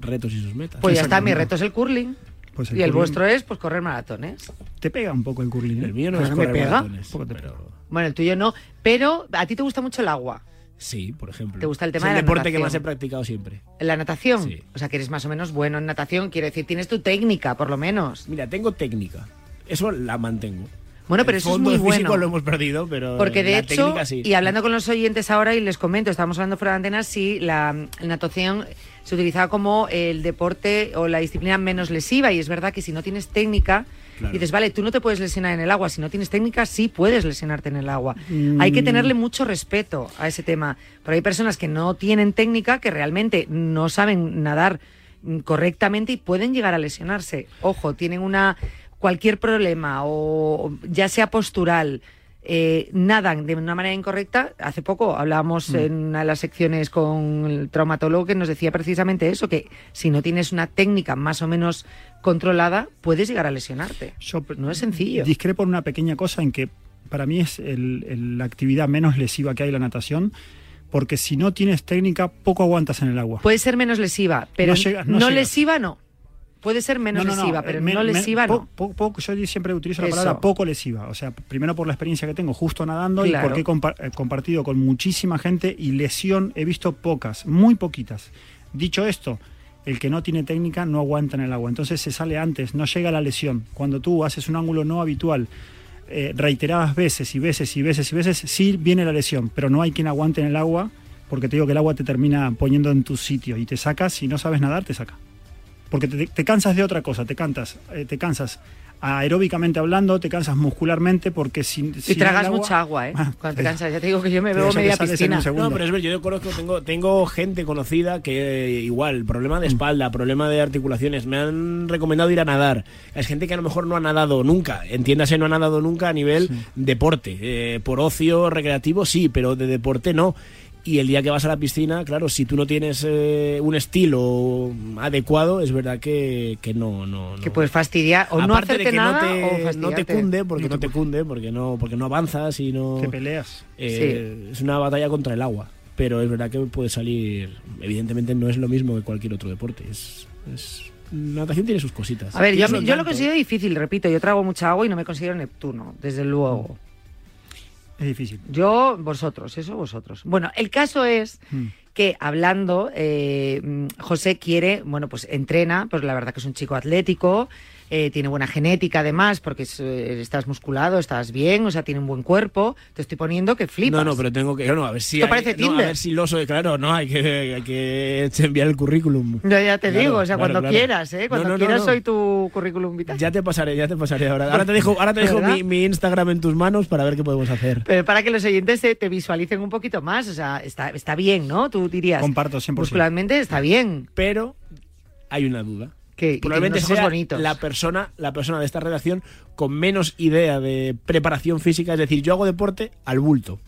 retos y sus metas. Pues ya está, mi reto es el curling. Pues y el curling vuestro es pues correr maratones. Te pega un poco el curling. ¿eh? El mío no Pues es me correr pega. maratones, Poco te pero- Bueno, el tuyo no, pero a ti te gusta mucho el agua. Sí, por ejemplo. ¿Te gusta el Es tema de la deporte que más he practicado siempre. La natación. Sí. O sea, que eres más o menos bueno en natación, quiero decir, tienes tu técnica, por lo menos. Mira, tengo técnica. Eso la mantengo. Bueno, pero El eso es muy físico bueno. lo hemos perdido, pero Porque de la hecho, técnica sí. y hablando con los oyentes ahora, y les comento, estábamos hablando fuera de antenas, sí, la natación se utilizaba como el deporte o la disciplina menos lesiva, y es verdad que si no tienes técnica, Claro. dices, vale, tú no te puedes lesionar en el agua, si no tienes técnica, sí puedes lesionarte en el agua. Mm. Hay que tenerle mucho respeto a ese tema, pero hay personas que no tienen técnica, que realmente no saben nadar mm, correctamente y pueden llegar a lesionarse. Ojo, tienen una cualquier problema o ya sea postural, eh, nadan de una manera incorrecta. Hace poco hablábamos Mm. en una de las secciones con el traumatólogo que nos decía precisamente eso, que si no tienes una técnica más o menos controlada, puedes llegar a lesionarte. no es sencillo. Discrepo en una pequeña cosa en que para mí es el- el- la actividad menos lesiva que hay la natación, porque si no tienes técnica, poco aguantas en el agua. Puede ser menos lesiva, pero No llegas, no lesiva no. Puede ser menos No, no, no, lesiva, pero men- no men- lesiva po- no. po- poco- yo siempre utilizo la Eso. palabra poco lesiva. O sea, primero por la experiencia que tengo justo nadando Claro. y porque he compa- eh, compartido con muchísima gente y lesión he visto pocas, muy poquitas. Dicho esto, el que no tiene técnica no aguanta en el agua. Entonces se sale antes, no llega la lesión. Cuando tú haces un ángulo no habitual, eh, reiteradas veces y veces y veces y veces, sí viene la lesión, pero no hay quien aguante en el agua porque te digo que el agua te termina poniendo en tu sitio y te saca, si no sabes nadar, te saca porque te, te cansas de otra cosa, te cansas, eh, te cansas aeróbicamente hablando, te cansas muscularmente porque si, Y si en tragas agua- mucha agua, ¿eh? Cuando te cansas. Ya te digo que yo me bebo media piscina. No, pero es ver, yo conozco, tengo, tengo gente conocida que eh, igual, problema de espalda, problema de articulaciones, me han recomendado ir a nadar. Es gente que a lo mejor no ha nadado nunca, entiéndase, no ha nadado nunca a nivel deporte. Eh, por ocio recreativo sí, pero de deporte no. Y el día que vas a la piscina, claro, si tú no tienes eh, un estilo adecuado, es verdad que, que no, no, no. Que puedes fastidiar o no Aparte de hacerte que nada no o te, no te cunde, porque no te cunde, porque no, porque no avanzas y no... Te peleas. Eh, Es una batalla contra el agua. Pero es verdad que puede salir... Evidentemente no es lo mismo que cualquier otro deporte. Es... es natación tiene sus cositas. A ver, yo, yo lo considero difícil, repito, yo trago mucha agua y no me considero Neptuno, desde luego. Es difícil. Yo, vosotros, eso vosotros. Bueno, el caso es Mm. que hablando, eh, mm, José quiere, bueno, pues entrena, pues la verdad que es un chico atlético, eh, tiene buena genética además, porque es, eh, estás musculado, estás bien, o sea, tiene un buen cuerpo. Te estoy poniendo que flipas. No, no, pero tengo que... No, a ver si... Esto hay- parece no, Tinder. a ver si lo soy, claro, no, hay que, hay que enviar el currículum. No, ya te Claro, digo, o sea, claro, cuando claro. quieras, ¿eh? Cuando No, no, no, quieras soy tu currículum vitae. Ya te pasaré, ya te pasaré ahora. Ahora te dejo, ahora te (laughs) dejo mi Instagram en tus manos para ver qué podemos hacer. Pero para que los oyentes te, te visualicen un poquito más, o sea, está, está bien, ¿no? Tú dirías. Comparto 100%. Muscularmente está bien. Pero hay una duda. Que Probablemente sea bonitos. la persona, la persona de esta redacción con menos idea de preparación física. Es decir, yo hago deporte al bulto.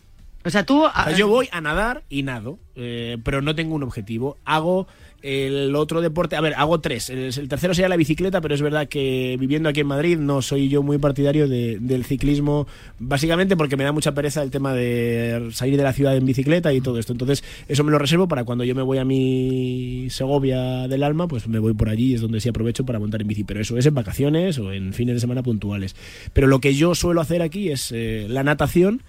O sea, tú... O sea, yo voy a nadar y nado, eh, pero no tengo un objetivo. Hago el otro deporte, a ver, hago tres. El, tercero sería la bicicleta, pero es verdad que viviendo aquí en Madrid no soy yo muy partidario de- del ciclismo, básicamente porque me da mucha pereza el tema de salir de la ciudad en bicicleta y todo esto. Entonces, eso me lo reservo para cuando yo me voy a mi Segovia del alma, pues me voy por allí, es donde sí aprovecho para montar en bici. Pero eso es en vacaciones o en fines de semana puntuales. Pero lo que yo suelo hacer aquí es eh, la natación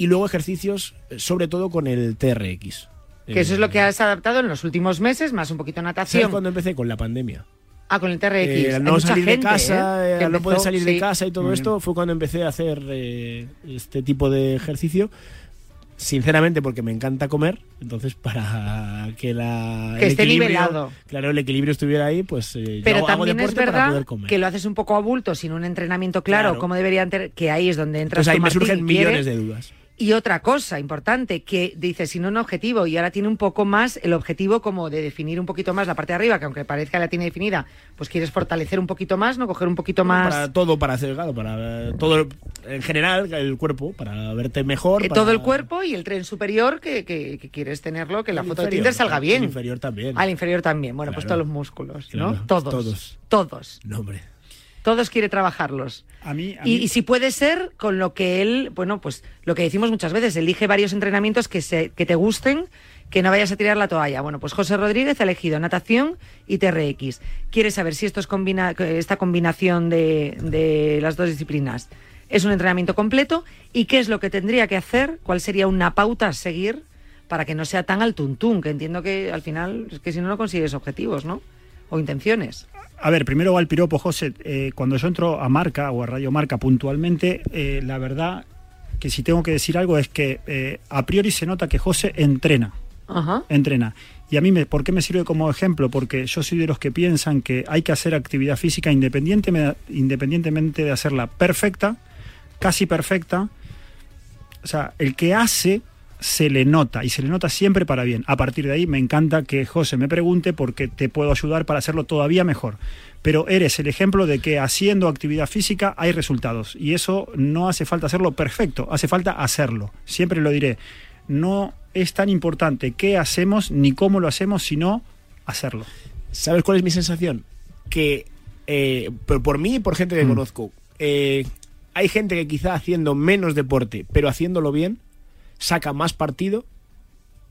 y luego ejercicios, eh, sobre todo con el TRX. Que eso es lo que has adaptado en los últimos meses, más un poquito ¿Sabes natación. cuando empecé? Con la pandemia. Ah, con el TRX. Eh, no mucha salir gente, de casa, ¿eh? eh, no poder salir de casa y todo esto, fue cuando empecé a hacer eh, este tipo de ejercicio. Sinceramente, porque me encanta comer, entonces (laughs) para que la Que esté nivelado. claro, el equilibrio estuviera ahí, pues eh, yo Pero hago, hago también es verdad que lo haces un poco a bulto, sin un entrenamiento claro, Claro. como deberían tener, que ahí es donde entras Entonces ahí me surgen millones de dudas. Y otra cosa importante, que dice, sin un objetivo, y ahora tiene un poco más el objetivo como de definir un poquito más la parte de arriba, que aunque parezca la tiene definida, pues quieres fortalecer un poquito más, ¿no? Coger un poquito más... Para todo, para hacer, claro, para eh, todo, en general, el cuerpo, para verte mejor. eh, para- todo el cuerpo y el tren superior que, que- que quieres tenerlo, que la El foto de inferior, Tinder salga bien. inferior también. Al inferior también. Bueno, pues Claro. todos los músculos, ¿no? Claro, Todos. todos. Todos. No, hombre. Todos quiere trabajarlos. A mí, a Y, mí- y si puede ser con lo que él, bueno, pues lo que decimos muchas veces, elige varios entrenamientos que, se, que te gusten, que no vayas a tirar la toalla. Bueno, pues José Rodríguez ha elegido natación y TRX. Quiere saber si esto es combina, esta combinación de, de las dos disciplinas es un entrenamiento completo y qué es lo que tendría que hacer, cuál sería una pauta a seguir para que no sea tan al tuntún, que entiendo que al final es que si no, no consigues objetivos, ¿no? O intenciones. A ver, primero va el piropo, José. Eh, cuando yo entro a Marca o a Radio Marca puntualmente, eh, la verdad que si tengo que decir algo es que eh, a priori se nota que José entrena. Ajá. Entrena. Y a mí, me, ¿por qué me sirve como ejemplo? Porque yo soy de los que piensan que hay que hacer actividad física independientemente, independientemente de hacerla perfecta, casi perfecta. O sea, el que hace se le nota y se le nota siempre para bien. A partir de ahí me encanta que José me pregunte porque te puedo ayudar para hacerlo todavía mejor. Pero eres el ejemplo de que haciendo actividad física hay resultados y eso no hace falta hacerlo perfecto, hace falta hacerlo. Siempre lo diré. No es tan importante qué hacemos ni cómo lo hacemos, sino hacerlo. ¿Sabes cuál es mi sensación? Que eh, por mí y por gente que Mm. conozco, eh, hay gente que quizá haciendo menos deporte, pero haciéndolo bien, saca más partido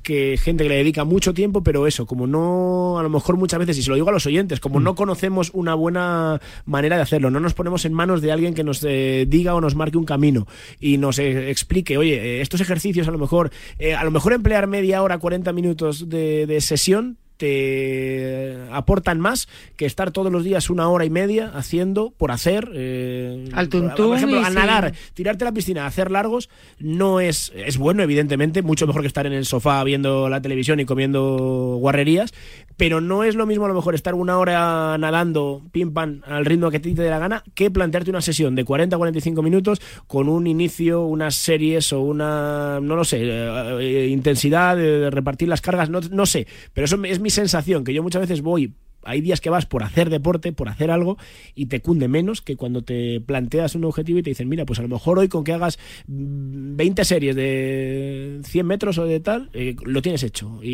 que gente que le dedica mucho tiempo, pero eso, como no, a lo mejor muchas veces, y se lo digo a los oyentes, como no conocemos una buena manera de hacerlo, no nos ponemos en manos de alguien que nos eh, diga o nos marque un camino y nos eh, explique, oye, eh, estos ejercicios a lo mejor, eh, a lo mejor emplear media hora, 40 minutos de, de sesión te aportan más que estar todos los días una hora y media haciendo por hacer eh, Al tuntún por ejemplo a sí. nadar tirarte a la piscina hacer largos no es es bueno evidentemente mucho mejor que estar en el sofá viendo la televisión y comiendo guarrerías pero no es lo mismo a lo mejor estar una hora nadando pim pam al ritmo que te dé la gana que plantearte una sesión de 40 a 45 minutos con un inicio unas series o una no lo sé eh, eh, intensidad de, de repartir las cargas no, no sé pero eso es mi sensación que yo muchas veces voy hay días que vas por hacer deporte, por hacer algo, y te cunde menos que cuando te planteas un objetivo y te dicen, mira, pues a lo mejor hoy con que hagas mm, 20 series de 100 metros o de tal, eh, lo tienes hecho. Y,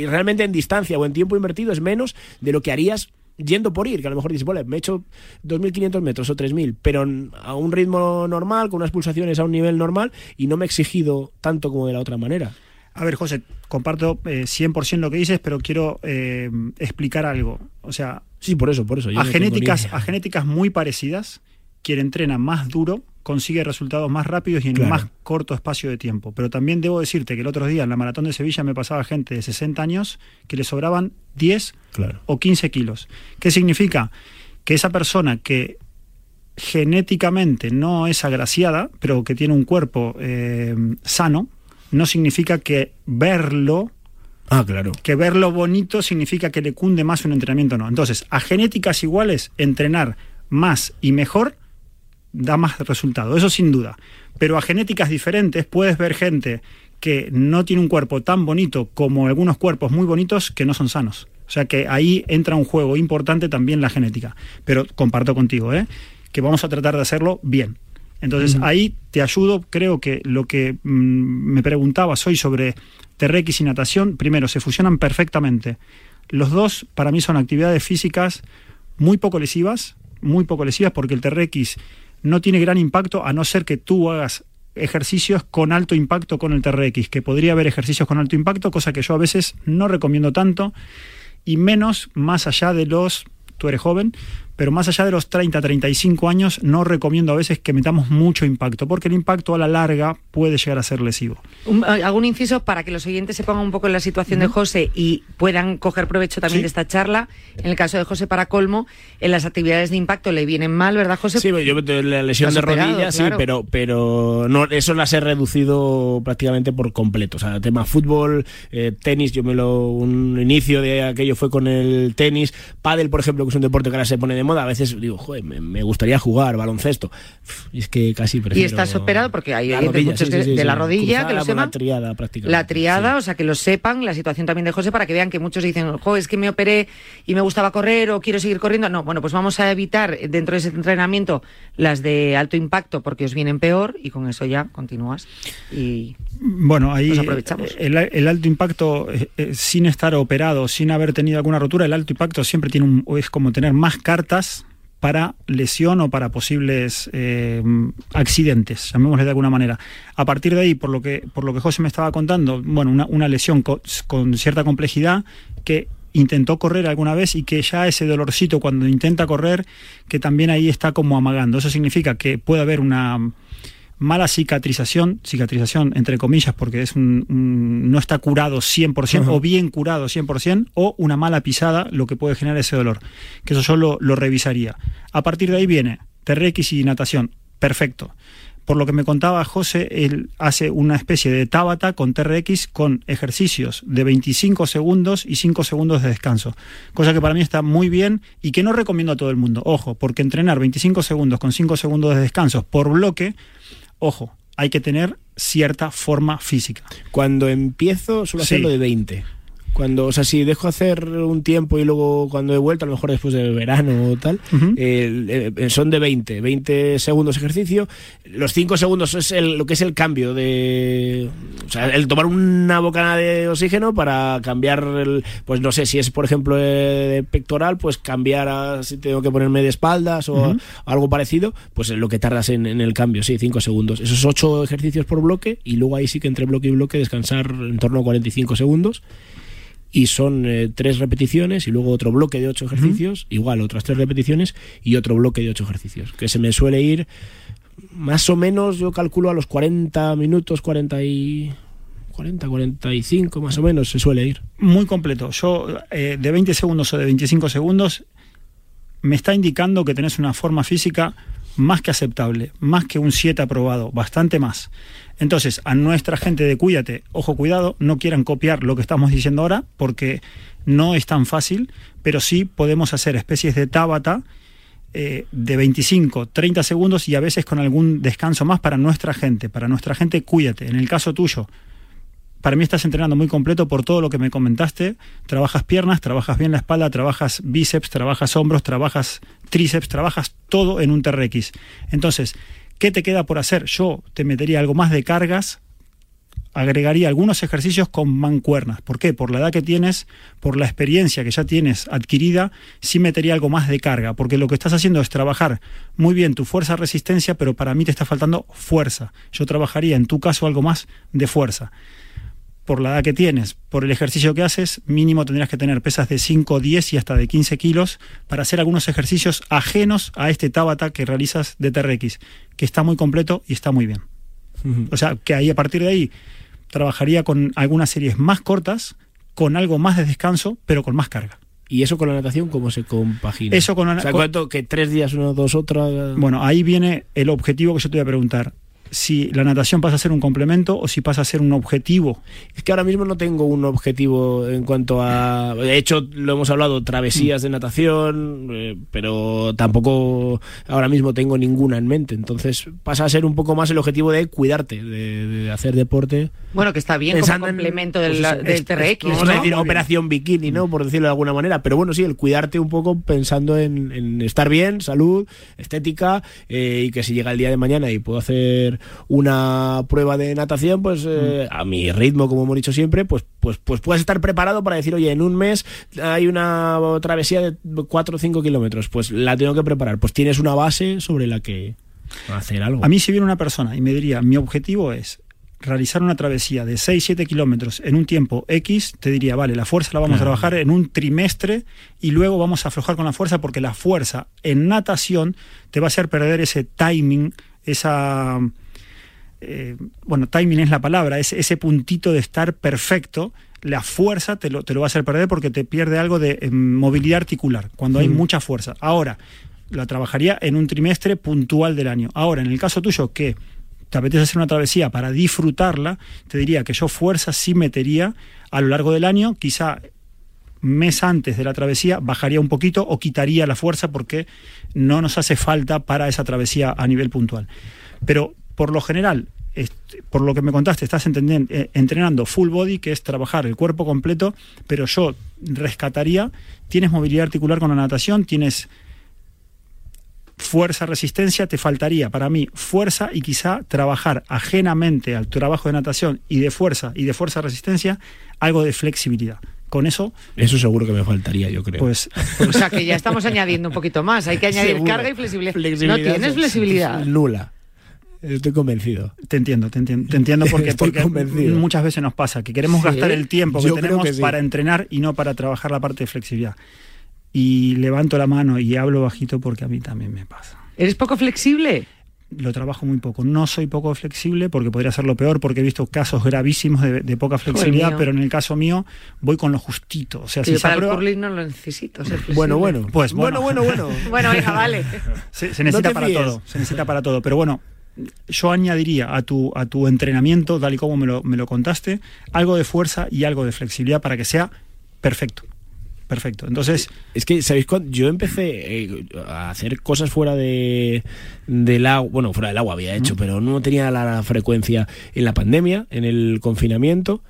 y- realmente en distancia o en tiempo invertido es menos de lo que harías yendo por ir, que a lo mejor dices, vale, me he hecho 2.500 metros o 3.000, pero a un ritmo normal, con unas pulsaciones a un nivel normal, y no me he exigido tanto como de la otra manera. A ver, José, comparto eh, 100% lo que dices, pero quiero eh, explicar algo. O sea, Sí, por eso, por eso. yo a no genéticas, a genéticas muy parecidas, quien entrena más duro consigue resultados más rápidos y en Claro. más corto espacio de tiempo. Pero también debo decirte que el otro día en la maratón de Sevilla me pasaba gente de 60 años que le sobraban 10 Claro. o 15 kilos. ¿Qué significa? Que esa persona que genéticamente no es agraciada, pero que tiene un cuerpo eh, sano, no significa que verlo Ah, claro. que verlo bonito significa que le cunde más un entrenamiento o no. Entonces, a genéticas iguales, entrenar más y mejor da más resultado, eso sin duda. Pero a genéticas diferentes puedes ver gente que no tiene un cuerpo tan bonito como algunos cuerpos muy bonitos que no son sanos. O sea que ahí entra un juego importante también la genética. Pero comparto contigo, ¿eh? que vamos a tratar de hacerlo bien. Entonces ahí te ayudo, creo que lo que mm, me preguntabas hoy sobre TRX y natación, primero, se fusionan perfectamente. Los dos para mí son actividades físicas muy poco lesivas, muy poco lesivas porque el TRX no tiene gran impacto a no ser que tú hagas ejercicios con alto impacto con el TRX, que podría haber ejercicios con alto impacto, cosa que yo a veces no recomiendo tanto, y menos más allá de los, tú eres joven, pero más allá de los 30, 35 años, no recomiendo a veces que metamos mucho impacto, porque el impacto a la larga puede llegar a ser lesivo. Un- ¿Algún inciso para que los oyentes se pongan un poco en la situación de José y puedan coger provecho también Sí. de esta charla? En el caso de José para colmo, en las actividades de impacto le vienen mal, ¿verdad, José? Sí, yo la lesión de rodilla, sí, claro. pero, pero no, eso las he reducido prácticamente por completo. O sea, tema fútbol, eh, tenis, yo me lo. Un inicio de aquello fue con el tenis. Pádel, por ejemplo, que es un deporte que ahora se pone de moda. A veces digo, joder, me, me gustaría jugar baloncesto. Y es que casi prefiero. Y estás operado porque hay oyentes rodilla, muchos sí, que- sí, sí, de sí. la rodilla, Cruzada que lo sepan. La triada, prácticamente. La triada, o sea, que lo sepan, la situación también de José, para que vean que muchos dicen, jo, es que me operé y me gustaba correr o quiero seguir corriendo. No, bueno, pues vamos a evitar dentro de ese entrenamiento las de alto impacto porque os vienen peor y con eso ya continúas. Y Bueno, ahí Nos aprovechamos. eh, el, el alto impacto, eh, eh, sin estar operado, sin haber tenido alguna rotura, el alto impacto siempre tiene un, o es como tener más cartas para lesión o para posibles eh, accidentes, llamémosle de alguna manera. A partir de ahí, por lo que, por lo que José me estaba contando, bueno, una, una lesión co- con, cierta complejidad que intentó correr alguna vez y que ya ese dolorcito cuando intenta correr, que también ahí está como amagando. Eso significa que puede haber una mala cicatrización, cicatrización entre comillas, porque es un, un- no está curado 100% Ajá. o bien curado 100%, o una mala pisada, lo que puede generar ese dolor. Que eso yo lo, lo revisaría. A partir de ahí viene TRX y natación. Perfecto. Por lo que me contaba José, él hace una especie de Tabata con TRX con ejercicios de 25 segundos y 5 segundos de descanso. Cosa que para mí está muy bien y que no recomiendo a todo el mundo. Ojo, porque entrenar 25 segundos con 5 segundos de descanso por bloque, ojo, hay que tener cierta forma física. Cuando empiezo suelo Sí. hacerlo de 20. Cuando, o sea, si dejo hacer un tiempo y luego cuando he vuelto, a lo mejor después del verano o tal, eh, eh, son de 20, 20 segundos ejercicio. Los 5 segundos es el- lo que es el cambio de, o sea, el tomar una bocanada de oxígeno para cambiar, el, pues no sé, si es por ejemplo eh, pectoral, pues cambiar a si tengo que ponerme de espaldas o algo parecido, pues lo que tardas en, en el cambio, sí, 5 segundos. Esos 8 ejercicios por bloque y luego ahí sí que entre bloque y bloque descansar en torno a 45 segundos. Y son eh, tres repeticiones y luego otro bloque de ocho ejercicios, igual otras tres repeticiones y otro bloque de ocho ejercicios. Que se me suele ir más o menos, yo calculo a los 40 minutos, 40 y... 40, 45 más o menos se suele ir. Muy completo. Yo, eh, de 20 segundos o de 25 segundos, me está indicando que tenés una forma física más que aceptable, más que un 7 aprobado, bastante más. Entonces, a nuestra gente de Cuídate, ojo, cuidado, no quieran copiar lo que estamos diciendo ahora, porque no es tan fácil, pero sí podemos hacer especies de tábata eh, de 25, 30 segundos y a veces con algún descanso más para nuestra gente, para nuestra gente, cuídate. En el caso tuyo, para mí estás entrenando muy completo por todo lo que me comentaste. Trabajas piernas, trabajas bien la espalda, trabajas bíceps, trabajas hombros, trabajas tríceps, trabajas todo en un TRX. Entonces, ¿qué te queda por hacer? Yo te metería algo más de cargas, agregaría algunos ejercicios con mancuernas. ¿Por qué? Por la edad que tienes, por la experiencia que ya tienes adquirida, sí metería algo más de carga, porque lo que estás haciendo es trabajar muy bien tu fuerza-resistencia, pero para mí te está faltando fuerza. Yo trabajaría en tu caso algo más de fuerza por la edad que tienes, por el ejercicio que haces, mínimo tendrías que tener pesas de 5, 10 y hasta de 15 kilos para hacer algunos ejercicios ajenos a este Tabata que realizas de TRX, que está muy completo y está muy bien. O sea, que ahí a partir de ahí trabajaría con algunas series más cortas, con algo más de descanso, pero con más carga. ¿Y eso con la natación cómo se compagina? Eso con la- O sea, con- ¿cuánto? ¿Que tres días uno, dos, otra? Bueno, ahí viene el objetivo que yo te voy a preguntar. Si la natación pasa a ser un complemento o si pasa a ser un objetivo. Es que ahora mismo no tengo un objetivo en cuanto a... De hecho, lo hemos hablado, travesías de natación, eh, pero tampoco ahora mismo tengo ninguna en mente. Entonces pasa a ser un poco más el objetivo de cuidarte, de, de hacer deporte. Bueno, que está bien Pensando como en, complemento pues del, eso, del es- TRX. Vamos a ¿no? decir operación bikini, ¿no? Por decirlo de alguna manera. Pero bueno, sí, el cuidarte un poco pensando en, en estar bien, salud, estética, eh, y que si llega el día de mañana y puedo hacer una prueba de natación, pues eh, a mi ritmo, como hemos dicho siempre, pues, pues, pues puedes estar preparado para decir, oye, en un mes hay una travesía de 4 o 5 kilómetros, pues la tengo que preparar. Pues tienes una base sobre la que hacer algo. A mí si viene una persona y me diría, mi objetivo es realizar una travesía de 6-7 kilómetros en un tiempo X, te diría, vale, la fuerza la vamos a trabajar en un trimestre y luego vamos a aflojar con la fuerza porque la fuerza en natación te va a hacer perder ese timing, esa... eh, bueno, timing es la palabra, ese, ese puntito de estar perfecto, la fuerza te lo, te lo va a hacer perder porque te pierde algo de eh, movilidad articular, cuando hay Mm. mucha fuerza. Ahora, la trabajaría en un trimestre puntual del año. Ahora, en el caso tuyo, que te apetece hacer una travesía para disfrutarla, te diría que yo fuerza sí metería a lo largo del año, quizá mes antes de la travesía bajaría un poquito o quitaría la fuerza porque no nos hace falta para esa travesía a nivel puntual. Pero por lo general, este, por lo que me contaste, estás eh, entrenando full body, que es trabajar el cuerpo completo, pero yo rescataría, tienes movilidad articular con la natación, tienes fuerza, resistencia, te faltaría para mí fuerza y quizá trabajar ajenamente al trabajo de natación y de fuerza y de fuerza resistencia, algo de flexibilidad. Con eso, Eso seguro que me faltaría, yo creo. pues O sea que ya estamos añadiendo un poquito más. Hay que añadir Seguro. carga y flexibilidad. Flexibilidad no tienes es- flexibilidad. Nula. Estoy convencido. Te entiendo, te entiendo, te entiendo porque, Estoy porque convencido. muchas veces nos pasa que queremos Sí, gastar el tiempo que tenemos que sí. para entrenar y no para trabajar la parte de flexibilidad. Y levanto la mano y hablo bajito porque a mí también me pasa. ¿Eres poco flexible? Lo trabajo muy poco. No soy poco flexible porque podría ser lo peor porque he visto casos gravísimos de, de poca flexibilidad, pero en el caso mío voy con lo justito. O sea, si yo se para el aprueba- curling no lo necesito. ser flexible. Bueno, bueno. Pues bueno. bueno, bueno, bueno. (laughs) Bueno, venga, vale. Se, se necesita te para todo, se necesita para todo. Pero bueno, yo añadiría a tu, a tu entrenamiento, tal y como me lo, me lo contaste, algo de fuerza y algo de flexibilidad para que sea perfecto. perfecto. Entonces, Es que, ¿sabéis cuándo? Yo empecé eh, a hacer cosas fuera de, del agua. Bueno, fuera del agua había hecho, pero no tenía la frecuencia en la pandemia, en el confinamiento.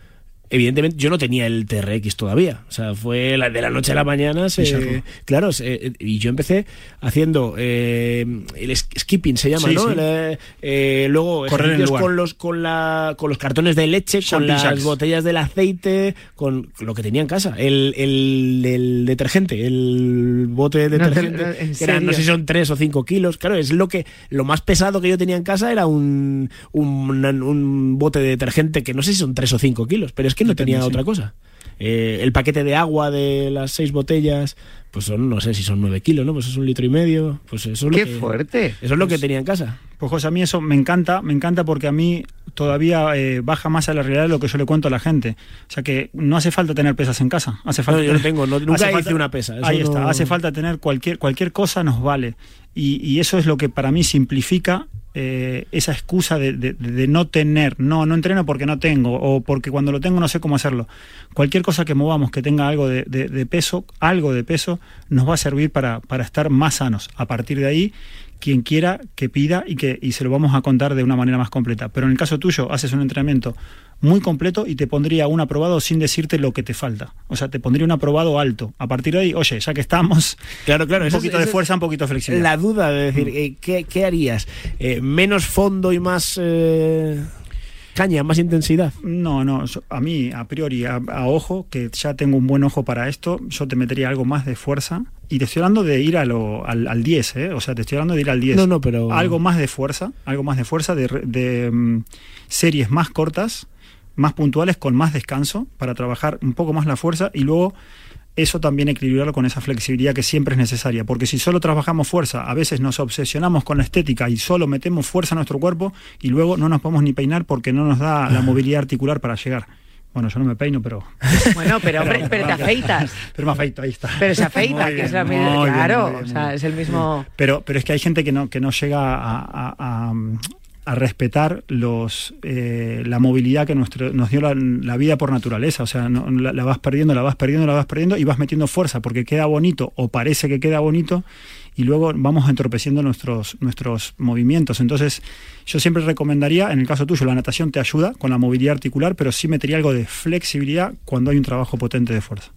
Evidentemente, yo no tenía el TRX todavía. O sea, fue la- de la noche a la mañana. se- claro, se- y yo empecé haciendo eh, el skipping, se llama, Sí, ¿no? sí. El, eh, luego Correr en con los, con, la, con los cartones de leche, con las botellas del aceite, con lo que tenía en casa. El, el, el detergente, el bote de No detergente, no, ¿en que eran, no sé si son 3 o 5 kilos. Claro, es lo que lo más pesado que yo tenía en casa era un, un, un bote de detergente que no sé si son 3 o 5 kilos, pero es que no Depende, tenía sí. otra cosa. Eh, el paquete de agua de las seis botellas, pues son, no sé si son 9 kilos, ¿no? Pues es un litro y medio. Pues eso es lo ¡Qué que, fuerte! Eso es lo que tenía en casa. Pues José, a mí eso me encanta, me encanta porque a mí todavía eh, baja más a la realidad de lo que yo le cuento a la gente. O sea que no hace falta tener pesas en casa. Hace falta No, yo no tengo, no- (laughs) nunca hice falta- una pesa, eso Ahí está, hace falta tener cualquier, cualquier cosa nos vale. Y, y eso es lo que para mí simplifica eh, esa excusa de, de- de no tener, no, no entreno porque no tengo, o porque cuando lo tengo no sé cómo hacerlo. Cualquier cosa que movamos que tenga algo de, de- peso, algo de peso, nos va a servir para, para estar más sanos. A partir de ahí, quien quiera que pida y que y se lo vamos a contar de una manera más completa. Pero en el caso tuyo, haces un entrenamiento muy completo y te pondría un aprobado sin decirte lo que te falta. O sea, te pondría un aprobado alto. A partir de ahí, oye, ya que estamos, Claro, claro. un es- poquito de fuerza, un poquito de flexibilidad. La duda de decir, eh, ¿qué, qué harías? Eh, ¿Menos fondo y más eh, caña, más intensidad? No, no, a mí, a priori, a, a ojo, que ya tengo un buen ojo para esto, yo te metería algo más de fuerza. Y te estoy hablando de ir a lo- al, al 10, ¿eh? O sea, te estoy hablando de ir al 10. No, no, pero- Algo más de fuerza, algo más de fuerza, de, mm, series más cortas, más puntuales, con más descanso, para trabajar un poco más la fuerza y luego eso también equilibrarlo con esa flexibilidad que siempre es necesaria, porque si solo trabajamos fuerza, a veces nos obsesionamos con la estética y solo metemos fuerza a nuestro cuerpo y luego no nos podemos ni peinar porque no nos da la movilidad articular para llegar. Bueno, yo no me peino, pero... Bueno, pero hombre, pero te afeitas. Pero me afeito, ahí está. Pero se afeita, que es la misma. bien, Claro, bien, o sea, es el mismo. Pero, pero es que hay gente que no, que no llega a, a- a- a respetar los, eh, la movilidad que nuestro, nos dio la, la vida por naturaleza. O sea, no- la, vas perdiendo, la vas perdiendo, la vas perdiendo y vas metiendo fuerza porque queda bonito o parece que queda bonito y luego vamos entorpeciendo nuestros, nuestros movimientos. Entonces, yo siempre recomendaría, en el caso tuyo, la natación te ayuda con la movilidad articular, pero sí metería algo de flexibilidad cuando hay un trabajo potente de fuerza.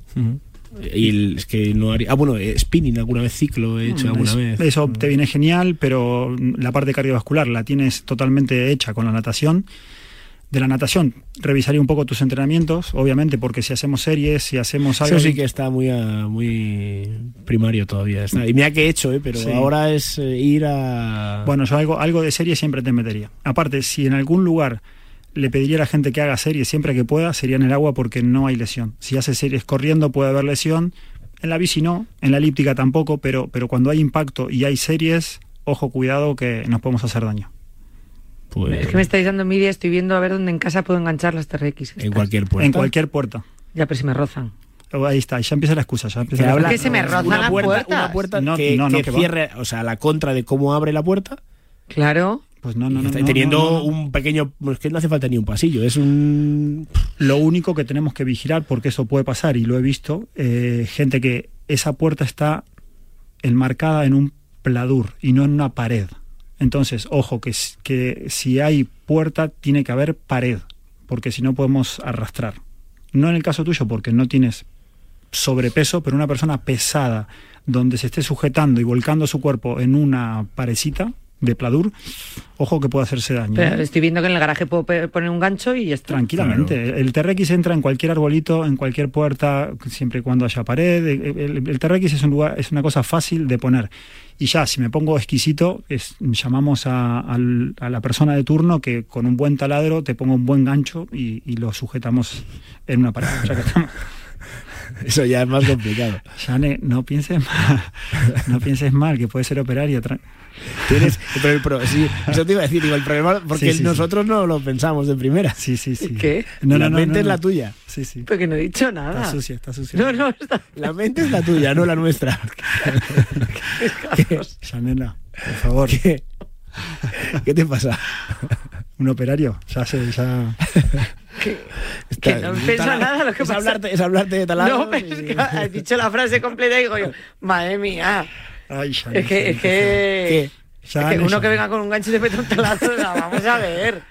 Y el- es que no haría. Ah, bueno, eh, spinning alguna vez, ciclo he hecho alguna Es- vez. Eso te viene genial, pero la parte cardiovascular la tienes totalmente hecha con la natación. De la natación, revisaría un poco tus entrenamientos, obviamente, porque si hacemos series, si hacemos algo. Eso sí que está muy, a- muy primario todavía. está. Y mira que he hecho, eh, pero Sí. ahora es eh, ir a. Bueno, yo algo, algo de serie siempre te metería. Aparte, si en algún lugar le pediría a la gente que haga series siempre que pueda, sería en el agua porque no hay lesión. Si hace series corriendo puede haber lesión. En la bici no, en la elíptica tampoco, pero, pero cuando hay impacto y hay series, ojo, cuidado que nos podemos hacer daño. Pues, Es que me estáis dando envidia, estoy viendo a ver dónde en casa puedo enganchar las TRX. en cualquier puerta. En cualquier puerta. Ya, pero si me rozan. Oh, Ahí está, ya empieza la excusa. Ya empieza la habla- que se me rozan una las puerta, puertas. Una puerta No, que, no, no, que que cierre, o sea, la contra de cómo abre la puerta. Claro. Pues no, no, no, está no, teniendo no, un pequeño. Es que no hace falta ni un pasillo, es un. Lo único que tenemos que vigilar, porque eso puede pasar y lo he visto, eh, gente que esa puerta está enmarcada en un pladur y no en una pared. Entonces, ojo, que, que si hay puerta tiene que haber pared, porque si no podemos arrastrar. No en el caso tuyo, porque no tienes sobrepeso, pero una persona pesada, donde se esté sujetando y volcando su cuerpo en una parecita de pladur, ojo que puede hacerse daño. Pero ¿eh? estoy viendo que en el garaje puedo poner un gancho y ya está. Tranquilamente. El TRX entra en cualquier arbolito, en cualquier puerta, siempre y cuando haya pared. El, el- el TRX es un lugar, es una cosa fácil de poner. Y ya, si me pongo exquisito, es- llamamos a, al- a la persona de turno que con un buen taladro te ponga un buen gancho y, y lo sujetamos en una pared. O sea que estamos- (laughs) Eso ya es más complicado. Jane, no pienses mal, no pienses mal, que puede ser operario. Tienes, pero el pro- sí, eso te iba a decir, digo, el problema, porque Sí, sí, nosotros no lo pensamos de primera. Sí, sí, sí. ¿Qué? No, la no, no, mente no, es la tuya. Sí, sí. Pero que no he dicho nada. Está sucia, está sucia. No, no, está. La mente es la tuya, no la nuestra. Janela, por favor. ¿Qué? ¿Qué te pasa? Un operario, ya sé, ya. Que no pienso nada lo que es pasa. hablarte, es hablarte de taladros No, pero es que has dicho la frase completa y digo yo, madre mía. Ay, Es que, es que, es que uno que venga con un gancho y te mete un taladro, o sea, vamos a ver.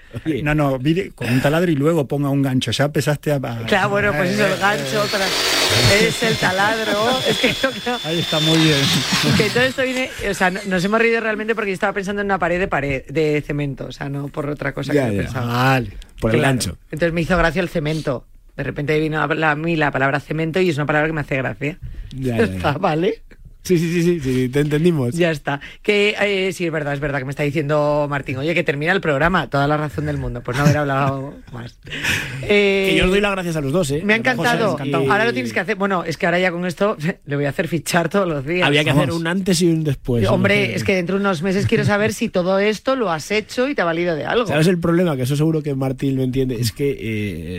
No, no, mire, con un taladro y luego ponga un gancho. Ya empezaste a. a- Claro, bueno, pues eso, el gancho, otra, es el taladro. (laughs) Es que, yo creo Ahí está muy bien. que todo esto viene, o sea, no- nos hemos reído realmente porque yo estaba pensando en una pared de pared, de cemento, o sea, no por otra cosa Ya, que ya. he pensado. Vale. Por el Claro. gancho. Entonces me hizo gracia el cemento. De repente vino a la- a mí la palabra cemento y es una palabra que me hace gracia. Ya, (laughs) ya, ya. Está, ¿vale? Sí, sí, sí, sí, sí, te entendimos. Ya está. Que eh, sí, es verdad, es verdad que me está diciendo Martín. Oye, que termina el programa, toda la razón del mundo. Pues no haber hablado (laughs) más. Eh, Que yo os doy las gracias a los dos, ¿eh? Me ha encantado. Ahora lo tienes que hacer. Bueno, es que ahora ya con esto (laughs) le voy a hacer fichar todos los días. Había que hacer un antes y un después. Hombre, es que dentro de unos meses quiero saber si todo esto lo has hecho y te ha valido de algo. ¿Sabes el problema? Que eso seguro que Martín lo entiende. Es que,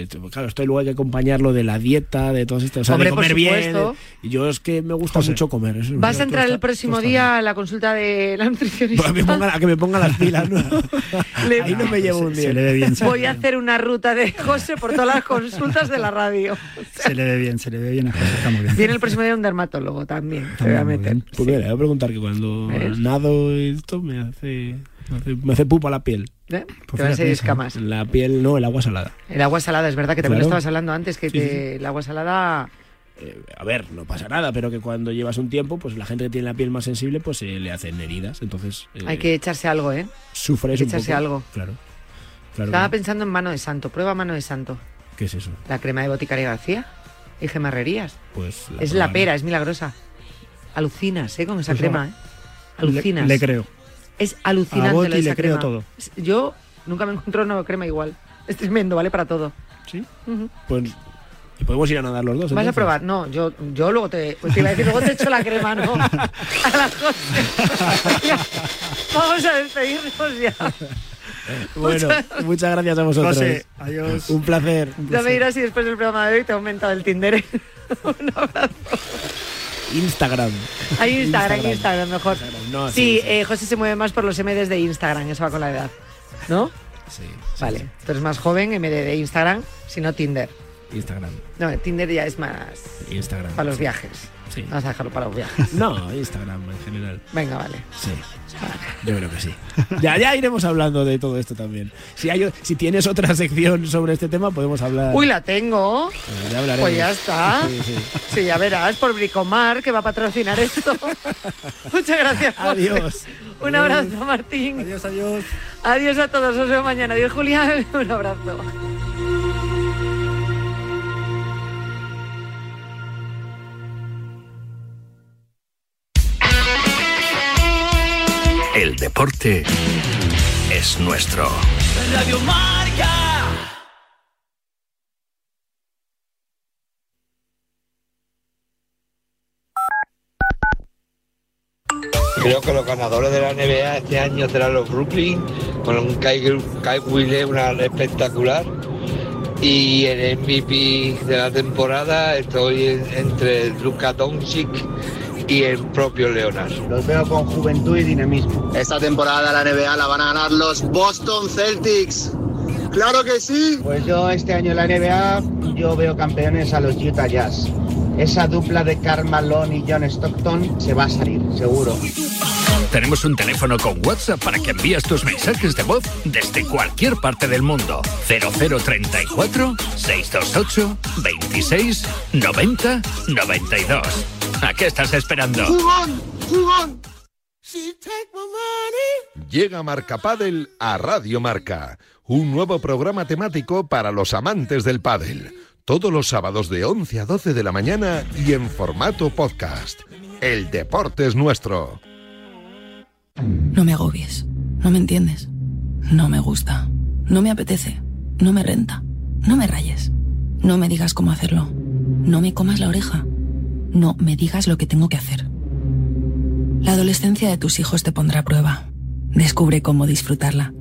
eh, claro, esto luego hay que acompañarlo de la dieta, de todo esto. O sea, Hombre, de por comer bien. Y yo es que me gusta José, mucho comer. eso es Vas a entrar el próximo día a la consulta de la nutricionista. A (laughs) que me ponga, a que me ponga las pilas, ¿no? (laughs) Le- Ahí no me llevo un Se día. le ve bien. se Voy a hacer una ruta de José por todas las consultas de la radio. (laughs) Se le ve bien, se le ve bien a José, está muy bien. Viene el próximo día un dermatólogo también. Te voy a muy meter. bien. Pues mira, le voy a preguntar que cuando ¿Ves? nado esto me hace, me hace, me hace pupa la piel. ¿Eh? Pues Te van a eso. escamas. La piel, no, el agua salada. El agua salada, es verdad que también lo Claro. estabas hablando antes, que Sí, te- sí, sí. el agua salada. Eh, a ver, no pasa nada, pero que cuando llevas un tiempo, pues la gente que tiene la piel más sensible, pues se le hacen heridas. Entonces, eh, Hay que echarse algo, ¿eh? sufres hay que un echarse poco. algo. Claro. Claro. Estaba pensando en mano de santo. Prueba mano de santo. ¿Qué es eso? La crema de Boticaria García y gemarrerías. Pues es la pera, es milagrosa. Alucinas, ¿eh? Con esa Pues crema, no. ¿eh? Alucinas. Le, le creo. Es alucinante. A Boti lo de le creo todo. Yo nunca me encontré una crema igual. Es tremendo, vale para todo. ¿Sí? Pues podemos ir a nadar los dos. ¿Vas a probar? No, yo, yo luego te, pues te iba a decir, luego te echo la crema, ¿no? (laughs) A las José. (laughs) Vamos a despedirnos ya. Bueno, muchas gracias a vosotros. José, adiós. Un placer. Ya me dirás si después del programa de hoy te ha aumentado el Tinder. (laughs) Un abrazo. Instagram. Hay Instagram, Instagram, mejor. No, sí, sí, sí. eh, José se mueve más por los MDs de Instagram, eso va con la edad. ¿No? Sí, Vale. Tú eres más joven, MD de Instagram, sino Tinder. Instagram. No, Tinder ya es más Instagram. para los sí. viajes. Sí. Vamos a dejarlo para los viajes. (laughs) No, Instagram en general. Venga, vale. Sí. Yo creo que sí. Ya, ya iremos hablando de todo esto también. Si, hay, si tienes otra sección sobre este tema, podemos hablar. Uy, la tengo. Bueno, ya hablaremos. Pues ya está. Sí, sí. Sí, ya verás, por Bricomar, que va a patrocinar esto. (laughs) Muchas gracias, José. Adiós. (laughs) Un abrazo, Martín. Adiós, adiós. Adiós a todos, os veo mañana. Adiós, Julián. Un abrazo. El deporte es nuestro. Radio Marca. Creo que los ganadores de la NBA este año serán los Brooklyn, con un Kai, Kai Wille, una espectacular. Y el MVP de la temporada estoy en- entre Luka Doncic y el propio Leonard. Los veo con juventud y dinamismo. Esta temporada la NBA la van a ganar los Boston Celtics. ¡Claro que sí! Pues yo este año en la NBA yo veo campeones a los Utah Jazz. Esa dupla de Karl Malone y John Stockton se va a salir, seguro. Tenemos un teléfono con WhatsApp para que envíes tus mensajes de voz desde cualquier parte del mundo. 0034 628 26 90 92. ¿A qué estás esperando? ¡Jugón! ¡Jugón! Llega Marca Padel a Radio Marca, un nuevo programa temático para los amantes del pádel. Todos los sábados de 11 a 12 de la mañana y en formato podcast. El deporte es nuestro. No me agobies. No me entiendes. No me gusta. No me apetece. No me renta. No me rayes. No me digas cómo hacerlo. No me comas la oreja. No me digas lo que tengo que hacer. La adolescencia de tus hijos te pondrá a prueba. Descubre cómo disfrutarla.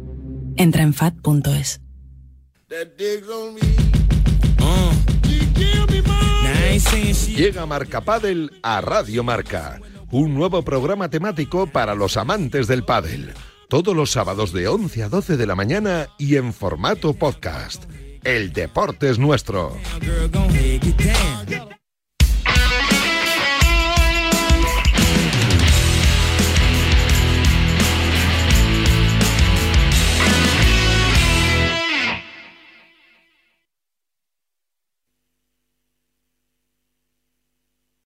Entra en fat.es. Llega Marca Padel a Radio Marca, un nuevo programa temático para los amantes del pádel. Todos los sábados de 11 a 12 de la mañana y en formato podcast. El deporte es nuestro.